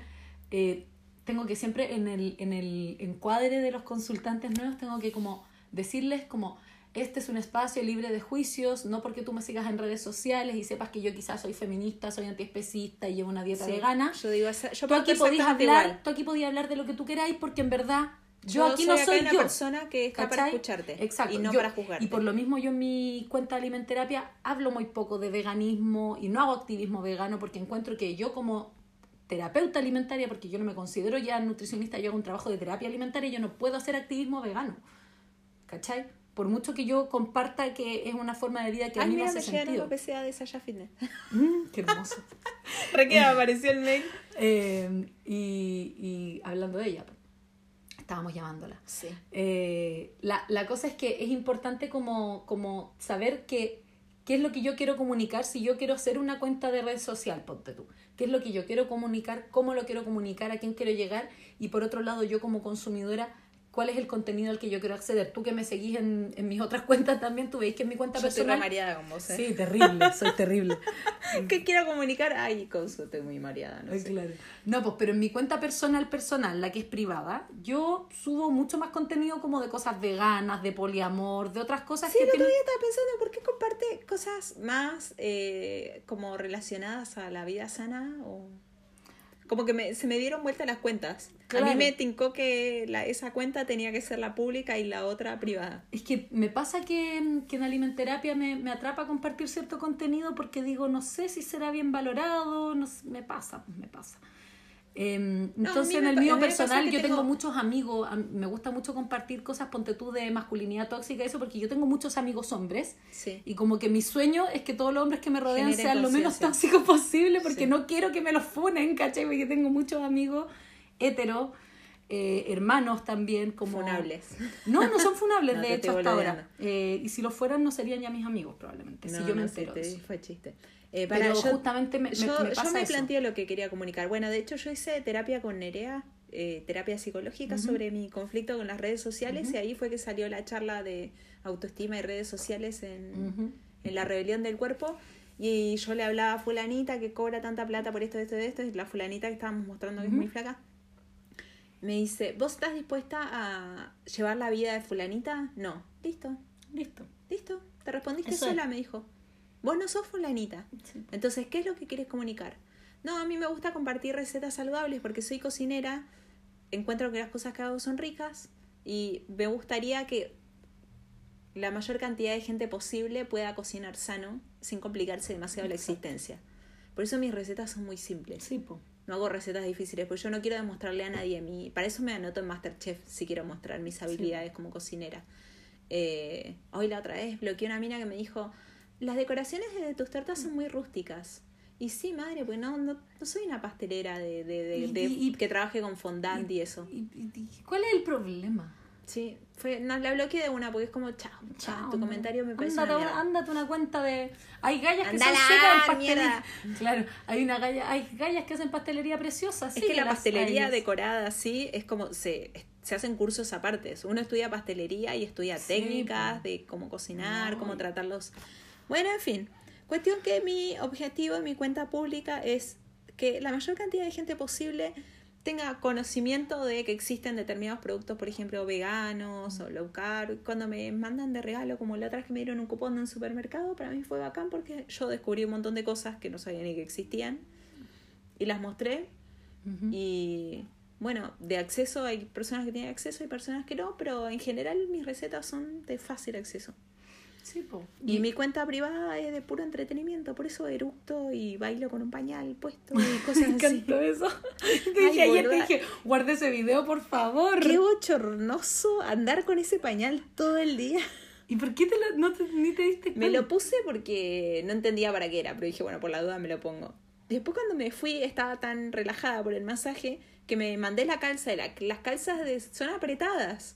eh, tengo que siempre en el, en el encuadre de los consultantes nuevos, tengo que como decirles como, este es un espacio libre de juicios, no porque tú me sigas en redes sociales y sepas que yo quizás soy feminista, soy antiespecista y llevo una dieta vegana. Yo digo, yo tú aquí podías hablar, tú aquí podías hablar de lo que tú queráis porque en verdad yo, aquí no soy una persona que está para escucharte Exacto. y no para juzgarte. Y por lo mismo yo en mi cuenta de Alimenterapia hablo muy poco de veganismo y no hago activismo vegano porque encuentro que yo como terapeuta alimentaria, porque yo no me considero ya nutricionista, yo hago un trabajo de terapia alimentaria yo no puedo hacer activismo vegano. ¿Cachai? Por mucho que yo comparta que es una forma de vida que a mí me hace sentido. me PCA de Sasha Fitness. Mm, qué hermoso. Re que apareció el mail. Eh, y, y hablando de ella, estábamos llamándola. Sí. Eh, la, la cosa es que es importante como, como saber que qué es lo que yo quiero comunicar si yo quiero hacer una cuenta de red social, ponte tú qué es lo que yo quiero comunicar, cómo lo quiero comunicar, a quién quiero llegar y por otro lado yo como consumidora cuál es el contenido al que yo quiero acceder. Tú que me seguís en, en mis otras cuentas también, tú veis que en mi cuenta yo personal... Mareada con vos, ¿eh? Sí, terrible, soy terrible. ¿Qué quiero comunicar? Ay, con estoy muy mareada, no sé. Claro. No, pues, pero en mi cuenta personal, personal, la que es privada, yo subo mucho más contenido como de cosas veganas, de poliamor, de otras cosas sí, que... Sí, día estaba pensando, ¿por qué comparte cosas más eh, como relacionadas a la vida sana o como que me, se me dieron vuelta las cuentas. A mí me tincó que la, esa cuenta tenía que ser la pública y la otra privada. Es que me pasa que, que en alimenterapia me, me atrapa compartir cierto contenido porque digo, no sé si será bien valorado, no, me pasa, me pasa. Em, entonces, en el mío personal, yo tengo... muchos amigos, me gusta mucho compartir cosas, ponte tú, de masculinidad tóxica, eso, porque yo tengo muchos amigos hombres. Y como que mi sueño es que todos los hombres que me rodean sean lo menos tóxicos posible, porque no quiero que me los funen, ¿cachai? Porque tengo muchos amigos heteros. Eh, hermanos también como funables no no son funables de hecho hasta ahora eh, y si lo fueran no serían ya mis amigos probablemente si yo me entero fue chiste eh, para Pero justamente me, yo, me, yo me planteé lo que quería comunicar. Bueno, de hecho yo hice terapia con Nerea, eh, terapia psicológica sobre mi conflicto con las redes sociales y ahí fue que salió la charla de autoestima y redes sociales en, en la rebelión del cuerpo. Y yo le hablaba a fulanita que cobra tanta plata por esto, esto, esto, y la fulanita que estábamos mostrando que es muy flaca. Me dice, ¿vos estás dispuesta a llevar la vida de fulanita? No. Listo. Listo. Listo. Te respondiste sola, me dijo. Vos no sos fulanita. Entonces, ¿qué es lo que quieres comunicar? No, a mí me gusta compartir recetas saludables porque soy cocinera, encuentro que las cosas que hago son ricas y me gustaría que la mayor cantidad de gente posible pueda cocinar sano sin complicarse demasiado la existencia. Por eso mis recetas son muy simples. Sí, po. No hago recetas difíciles, porque yo no quiero demostrarle a nadie mi... Para eso me anoto en Masterchef si quiero mostrar mis habilidades como cocinera. Eh, hoy la otra vez bloqueé una mina que me dijo, las decoraciones de tus tortas son muy rústicas. Y sí, madre, pues no, no, no soy una pastelera de, de, de, Y- de- y- y- que trabaje con fondant y, eso. ¿Y, y cuál es el problema? Sí, fue, no, la bloqueé de una porque es como, chao, chao, tu comentario me parece ándate, una ándate una cuenta de hay gallas que son secas en pastelería mierda. claro hay una galla hay gallas que hacen pastelería preciosa Es sí, que la pastelería hay. decorada así es como se, se hacen cursos apartes. Uno estudia pastelería y estudia Sí, técnicas de cómo cocinar, No, cómo y- tratarlos. Bueno, en fin. Cuestión que mi objetivo en mi cuenta pública es que la mayor cantidad de gente posible tenga conocimiento de que existen determinados productos, por ejemplo, veganos o low carb. Cuando me mandan de regalo, como la otra vez que me dieron un cupón de un supermercado, para mí fue bacán porque yo descubrí un montón de cosas que no sabía ni que existían y las mostré y bueno, de acceso hay personas que tienen acceso y personas que no, pero en general mis recetas son de fácil acceso. Sí po. Y mi cuenta privada es de puro entretenimiento, por eso eructo y bailo con un pañal puesto y cosas me así. encantó eso te Ay, dije ayer te dije guarda ese video por favor Qué bochornoso andar con ese pañal todo el día. y por qué te lo, no te, ni te diste cuenta Me lo puse porque no entendía para qué era, pero dije, bueno, por la duda me lo pongo. Después cuando me fui estaba tan relajada por el masaje que me mandé la calza la- las calzas de, son apretadas.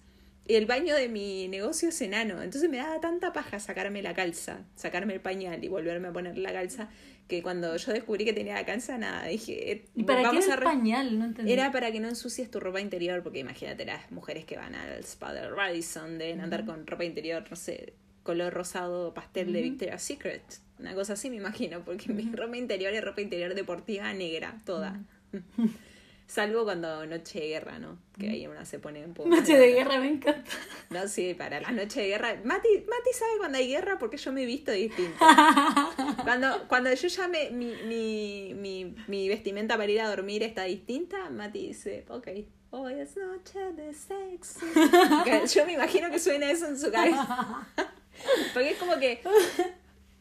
El baño de mi negocio es enano. Entonces me daba tanta paja sacarme la calza, sacarme el pañal y volverme a poner la calza, que cuando yo descubrí que tenía la calza, nada, dije, eh, y para qué vamos era a el pañal no entendí era para que no ensucies tu ropa interior, porque imagínate, las mujeres que van al spa de Radisson deben andar con ropa interior, no sé, color rosado pastel de. Victoria's Secret. Una cosa así me imagino, porque mi ropa interior es ropa interior deportiva negra, toda. Salvo cuando noche de guerra, ¿no? Que ahí una se pone un poco... noche de guerra me encanta No, sí, para la noche de guerra. Mati, Mati sabe cuando hay guerra porque yo me he visto distinto. Cuando, cuando yo ya me, mi, mi, mi, mi vestimenta para ir a dormir está distinta, Mati dice, ok, hoy es noche de sexo. Yo me imagino que suena eso en su cabeza. Porque es como que...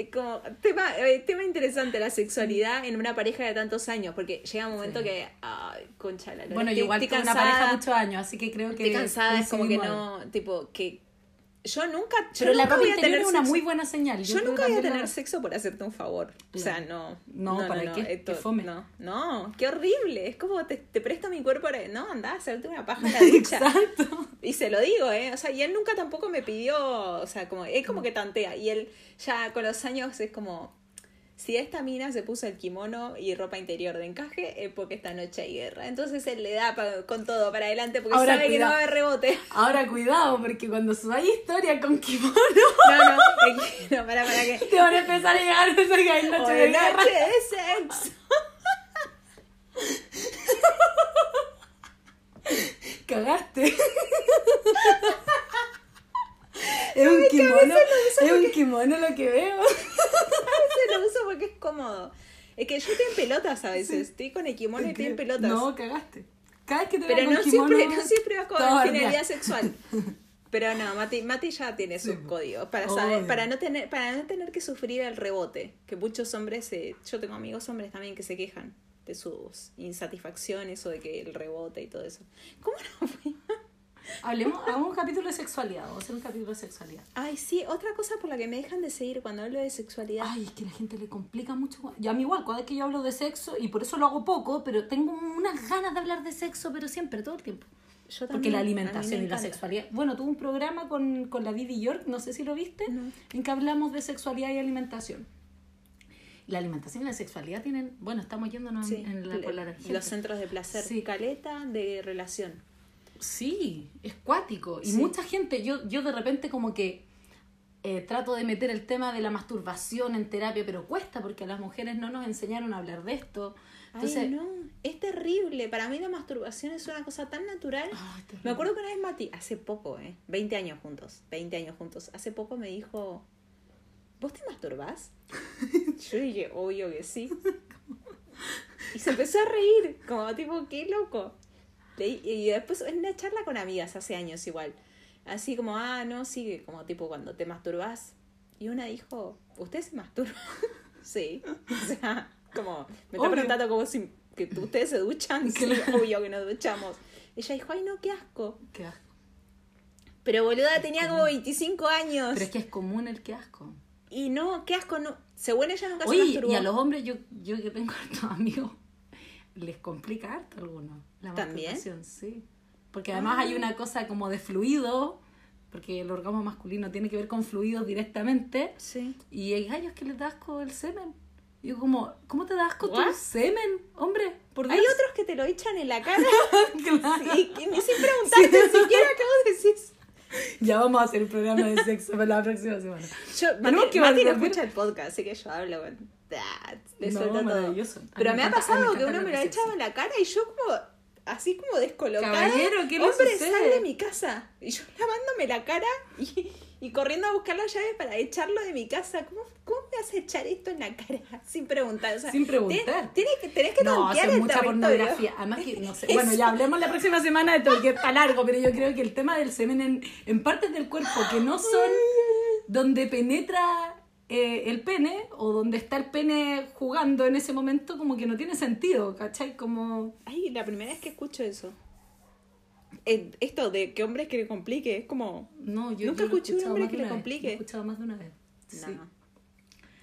como tema, eh, tema interesante la sexualidad en una pareja de tantos años, porque llega un momento Sí. que, ay, concha la bueno igual estoy tuve una cansada, pareja muchos años así que creo que Estoy cansada, es como que no, tipo, que yo nunca, yo pero la ropa voy a tener es una sexo. muy buena señal Yo nunca voy a tener la- sexo por hacerte un favor. O sea, no. No, ¿para qué? esto- Qué fome. No, no, qué horrible. Es como te, te presto mi cuerpo para. No, andá a hacerte una paja en la ducha. exacto Y se lo digo, ¿eh? O sea, y él nunca tampoco me pidió. O sea, como. Es como que tantea. Y él ya con los años es como. Si esta mina se puso el kimono y ropa interior de encaje, es porque esta noche hay guerra. Entonces él le da pa- con todo para adelante porque Ahora, sabe que no va a haber rebote. Ahora cuidado, porque cuando subáis historia con kimono, No, no, no, para, para que. te van a empezar a llegar mensajes que hay noche Hoy de guerra. noche de sexo. Cagaste. es un kimono, es un kimono lo que veo. A veces lo uso porque es cómodo. Es que yo estoy en pelotas a veces. Estoy con el kimono y estoy en pelotas. No, cagaste. Cada vez que te pero no kimono, siempre, no siempre va con finalidad sexual. Pero no, Mati, Mati ya tiene sus Sí. códigos para saber, Obvio. para no tener, para no tener que sufrir el rebote. Que muchos hombres, se- yo tengo amigos hombres también que se quejan de sus insatisfacciones o de que el rebote y todo eso. ¿Cómo no fui? Hablemos, hagamos un capítulo de sexualidad. Vamos a hacer un capítulo de sexualidad. Ay, sí, otra cosa por la que me dejan de seguir cuando hablo de sexualidad. Ay, es que la gente le complica mucho. Y a mí igual, cada vez que yo hablo de sexo, y por eso lo hago poco, pero tengo unas ganas de hablar de sexo, pero siempre, todo el tiempo. Yo Porque también, la a mí me alimentación y la sexualidad. Bueno, tuve un programa con, con la Didi York, no sé si lo viste, No. en que hablamos de sexualidad y alimentación. La alimentación y la sexualidad tienen, bueno, estamos yéndonos Sí, en la, por la los centros de placer. Sí. Caleta de relación. Sí, es cuático. Y Sí. mucha gente, yo, yo de repente como que eh, trato de meter el tema de la masturbación en terapia, pero cuesta porque a las mujeres no nos enseñaron a hablar de esto. Entonces, Ay, no, es terrible. Para mí la masturbación es una cosa tan natural. Me acuerdo que una vez Mati, hace poco, ¿eh? 20 años juntos, 20 años juntos, hace poco me dijo, ¿vos te masturbás? Yo dije, obvio que sí. Y se empezó a reír, como tipo, qué loco. Y después en una charla con amigas hace años igual. Así como, ah, no, sí, como tipo cuando te masturbás. Y una dijo, ¿usted se masturba? sí. O sea, como, me está preguntando como si que ustedes se duchan. Sí, obvio que nos duchamos. Ella dijo, ay, no, qué asco. qué asco. Pero boluda tenía como 25 años. Pero es que es común el que asco. Y no, qué asco, no. Según ella nunca se Oye, masturbó. y a los hombres, yo, yo que tengo hartos amigos, les complica harto algunos. La ¿También? masturbación, sí. Porque además hay una cosa como de fluido, porque el orgasmo masculino tiene que ver con fluidos directamente. Sí. Y hay gallos que les da asco el semen. Y yo como, ¿cómo te da asco tu semen? Hombre, por Dios. Hay otros que te lo echan en la cara Claro. y, y ni sin preguntarte siquiera qué vos decís. Ya vamos a hacer un programa de sexo para la próxima semana. Yo, Mati, que Mati no escucha el podcast, así que yo hablo con... Ah, Le No, todo. Pero me me ha encanta- a mí pasado que uno me lo ha de echado en la cara y yo como... Así como descolocada. Caballero, ¿qué le Hombre, sucede? sal de mi casa. Y yo lavándome la cara y, y corriendo a buscar la llave para echarlo de mi casa. ¿Cómo, ¿Cómo me vas a echar esto en la cara? Sin preguntar. O sea, Sin preguntar. Tienes, que, tenés que No, tantear el mucha pornografía. Además que, no sé. Bueno, ya hablemos la próxima semana de todo, que está largo, pero yo creo que el tema del semen en, en partes del cuerpo que no son donde penetra eh, el pene o donde está el pene jugando en ese momento, como que no tiene sentido, ¿cachai? Como... Ay, la primera vez que escucho eso. Eh, esto de que hombres que le complique, es como... No, yo Nunca yo escuché un hombre que le vez, complique. lo he escuchado más de una vez. Sí. No.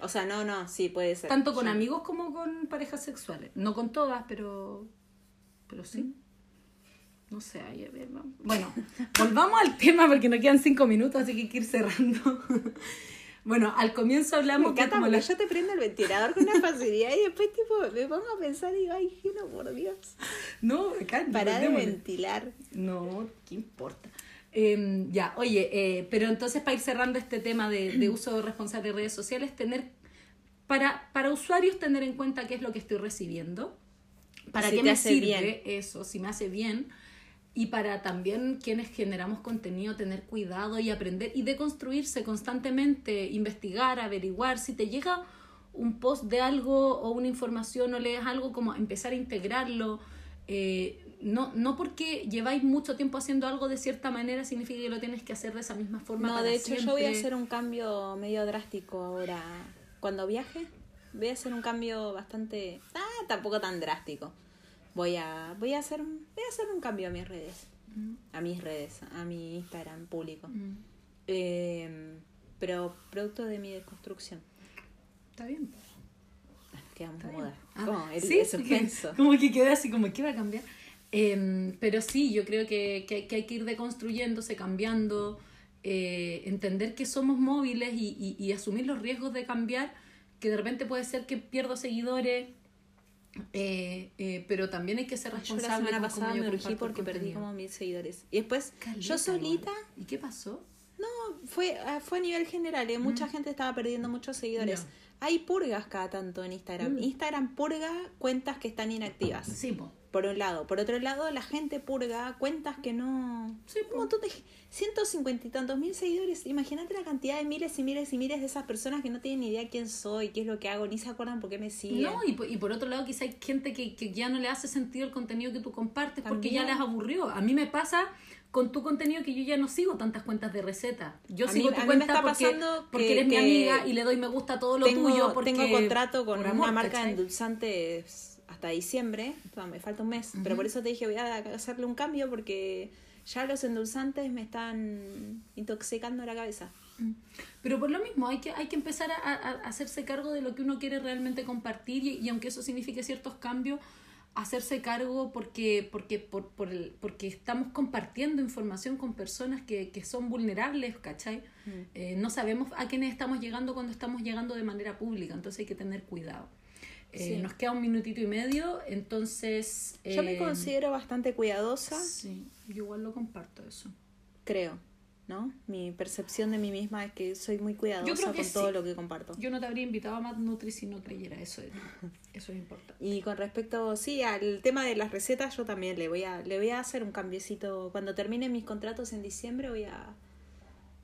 O sea, no, no, sí, puede ser. Tanto con amigos como con parejas sexuales. No con todas, pero, pero sí. No sé, ahí, a ver, vamos. bueno, volvamos al tema porque nos quedan cinco minutos, así que hay que ir cerrando. bueno, al comienzo Me hablamos que encanta como la- yo te prendo el ventilador con una facilidad y después tipo me pongo a pensar y digo, ay, Gino, por Dios. No, acá, Para de ventilar. No, ¿qué importa? Eh, ya, oye, eh, pero entonces para ir cerrando este tema de, de uso responsable de redes sociales, tener para, para usuarios tener en cuenta qué es lo que estoy recibiendo, para Si qué me sirve bien. eso, si me hace bien, y para también quienes generamos contenido tener cuidado y aprender y deconstruirse constantemente, investigar, averiguar, si te llega un post de algo o una información o lees algo, como empezar a integrarlo. eh, no, no porque lleváis mucho tiempo haciendo algo de cierta manera significa que lo tienes que hacer de esa misma forma. No, para de hecho yo voy a hacer un cambio medio drástico ahora. Cuando viaje, voy a hacer un cambio bastante... Ah, tampoco tan drástico. Voy a, voy a, hacer, voy a hacer un cambio a mis redes. A mis redes, a mi Instagram público. Mm, Eh, pero producto de mi desconstrucción. Está bien. Quedamos Está muda. bien. Ah, Como el, sí, el suspenso. que- como que queda así, como que va a cambiar. Em, pero sí, yo creo que, que, que hay que ir deconstruyéndose, cambiando, eh, entender que somos móviles y, y, y asumir los riesgos de cambiar, que de repente puede ser que pierdo seguidores, eh, eh, pero también hay que ser Yo la responsable. semana pasada me urgí porque perdí como mil seguidores. Y después, Caleta, yo solita. ¿Y qué pasó? no, fue, ah, fue a nivel general. eh, Mucha gente estaba perdiendo muchos seguidores. Hay purgas cada tanto en Instagram. Mm. Instagram purga cuentas que están inactivas. Sí, po. Por un lado. Por otro lado, la gente purga cuentas que no. Sí, un montón de. 150 y tantos mil seguidores. Imagínate la cantidad de miles y miles y miles de esas personas que no tienen ni idea quién soy, qué es lo que hago, ni se acuerdan por qué me siguen. No, y, por- y por otro lado, quizá hay gente que, que ya no le hace sentido el contenido que tú compartes porque ya les aburrió. A mí me pasa con tu contenido que yo ya no sigo tantas cuentas de receta. Yo A sigo mí- tu cuenta porque, porque que- eres mi amiga y le doy me gusta a todo lo tengo, tuyo. Porque, tengo contrato con por una marca de endulzantes hasta diciembre. Me falta un mes. Pero por eso te dije, voy a hacerle un cambio porque ya los endulzantes me están intoxicando la cabeza. Pero por lo mismo, hay que, hay que empezar a, a- hacerse cargo de lo que uno quiere realmente compartir y, y aunque eso signifique ciertos cambios, hacerse cargo porque, porque, por, por el, porque estamos compartiendo información con personas que, que son vulnerables, ¿cachai? Eh, no sabemos a quiénes estamos llegando cuando estamos llegando de manera pública, entonces hay que tener cuidado. Eh, Sí. Nos queda un minutito y medio, entonces... Yo me eh, considero bastante cuidadosa, Sí, yo igual lo comparto eso. creo. ¿No? Mi percepción de mí misma es que soy muy cuidadosa con sí. todo lo que comparto. Yo no te habría invitado a Mad Nutri si no creyera eso de ti. Eso es importante. Y con respecto, sí, al tema de las recetas, yo también le voy a, le voy a hacer un cambiecito. Cuando termine mis contratos en diciembre, voy a.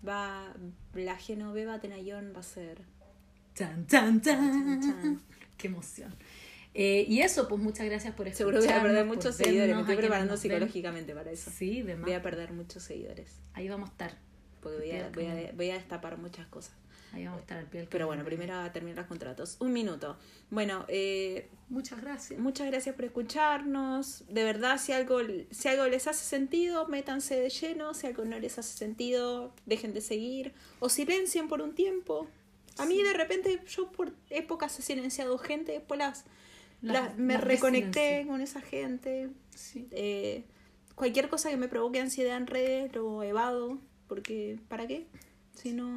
Va. La Genoveva Tenayón va a ser. Chan, chan. chan. Qué emoción. Eh, y eso, pues muchas gracias por Seguro voy a perder escucharnos, muchos seguidores. Me estoy preparando psicológicamente para eso. Sí, de más. Voy a perder muchos seguidores. Ahí vamos a estar. Porque voy a, voy, a, voy a destapar muchas cosas. Ahí vamos a estar al pie del Pero bueno, primero a terminar los contratos. Un minuto. Bueno, eh, Muchas gracias. Muchas gracias por escucharnos. De verdad, si algo, si algo les hace sentido, métanse de lleno. Si algo no les hace sentido, dejen de seguir. O silencien por un tiempo. A mí de repente, yo por épocas he silenciado gente, después las, Las- las- me las reconecté con esa gente. Sí. Eh, cualquier cosa que me provoque ansiedad en redes lo evado, porque ¿para qué? Si no,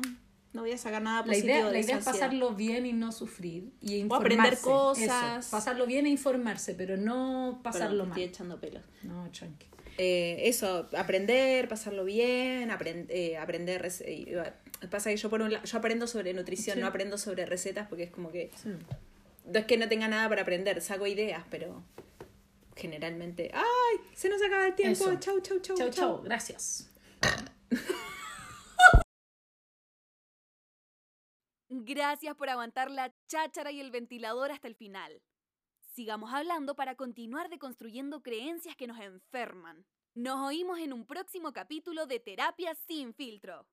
no voy a sacar nada La positivo idea, de la idea es pasarlo bien y no sufrir. Y O aprender cosas. eso, pasarlo bien e informarse, pero no pasarlo te mal. Estoy echando pelos. No, tranqui. Eh, eso, aprender, pasarlo bien, aprend- eh, aprender. eh, Pasa que yo, por un la- yo aprendo sobre nutrición, Sí. no aprendo sobre recetas porque es como que. Sí. No es que no tenga nada para aprender, saco ideas, pero generalmente. ¡Ay! Se nos acaba el tiempo. Eso. Chau, chau, chau. Chau, chau. Gracias. Gracias por aguantar la cháchara y el ventilador hasta el final. Sigamos hablando para continuar deconstruyendo creencias que nos enferman. Nos oímos en un próximo capítulo de Terapia sin filtro.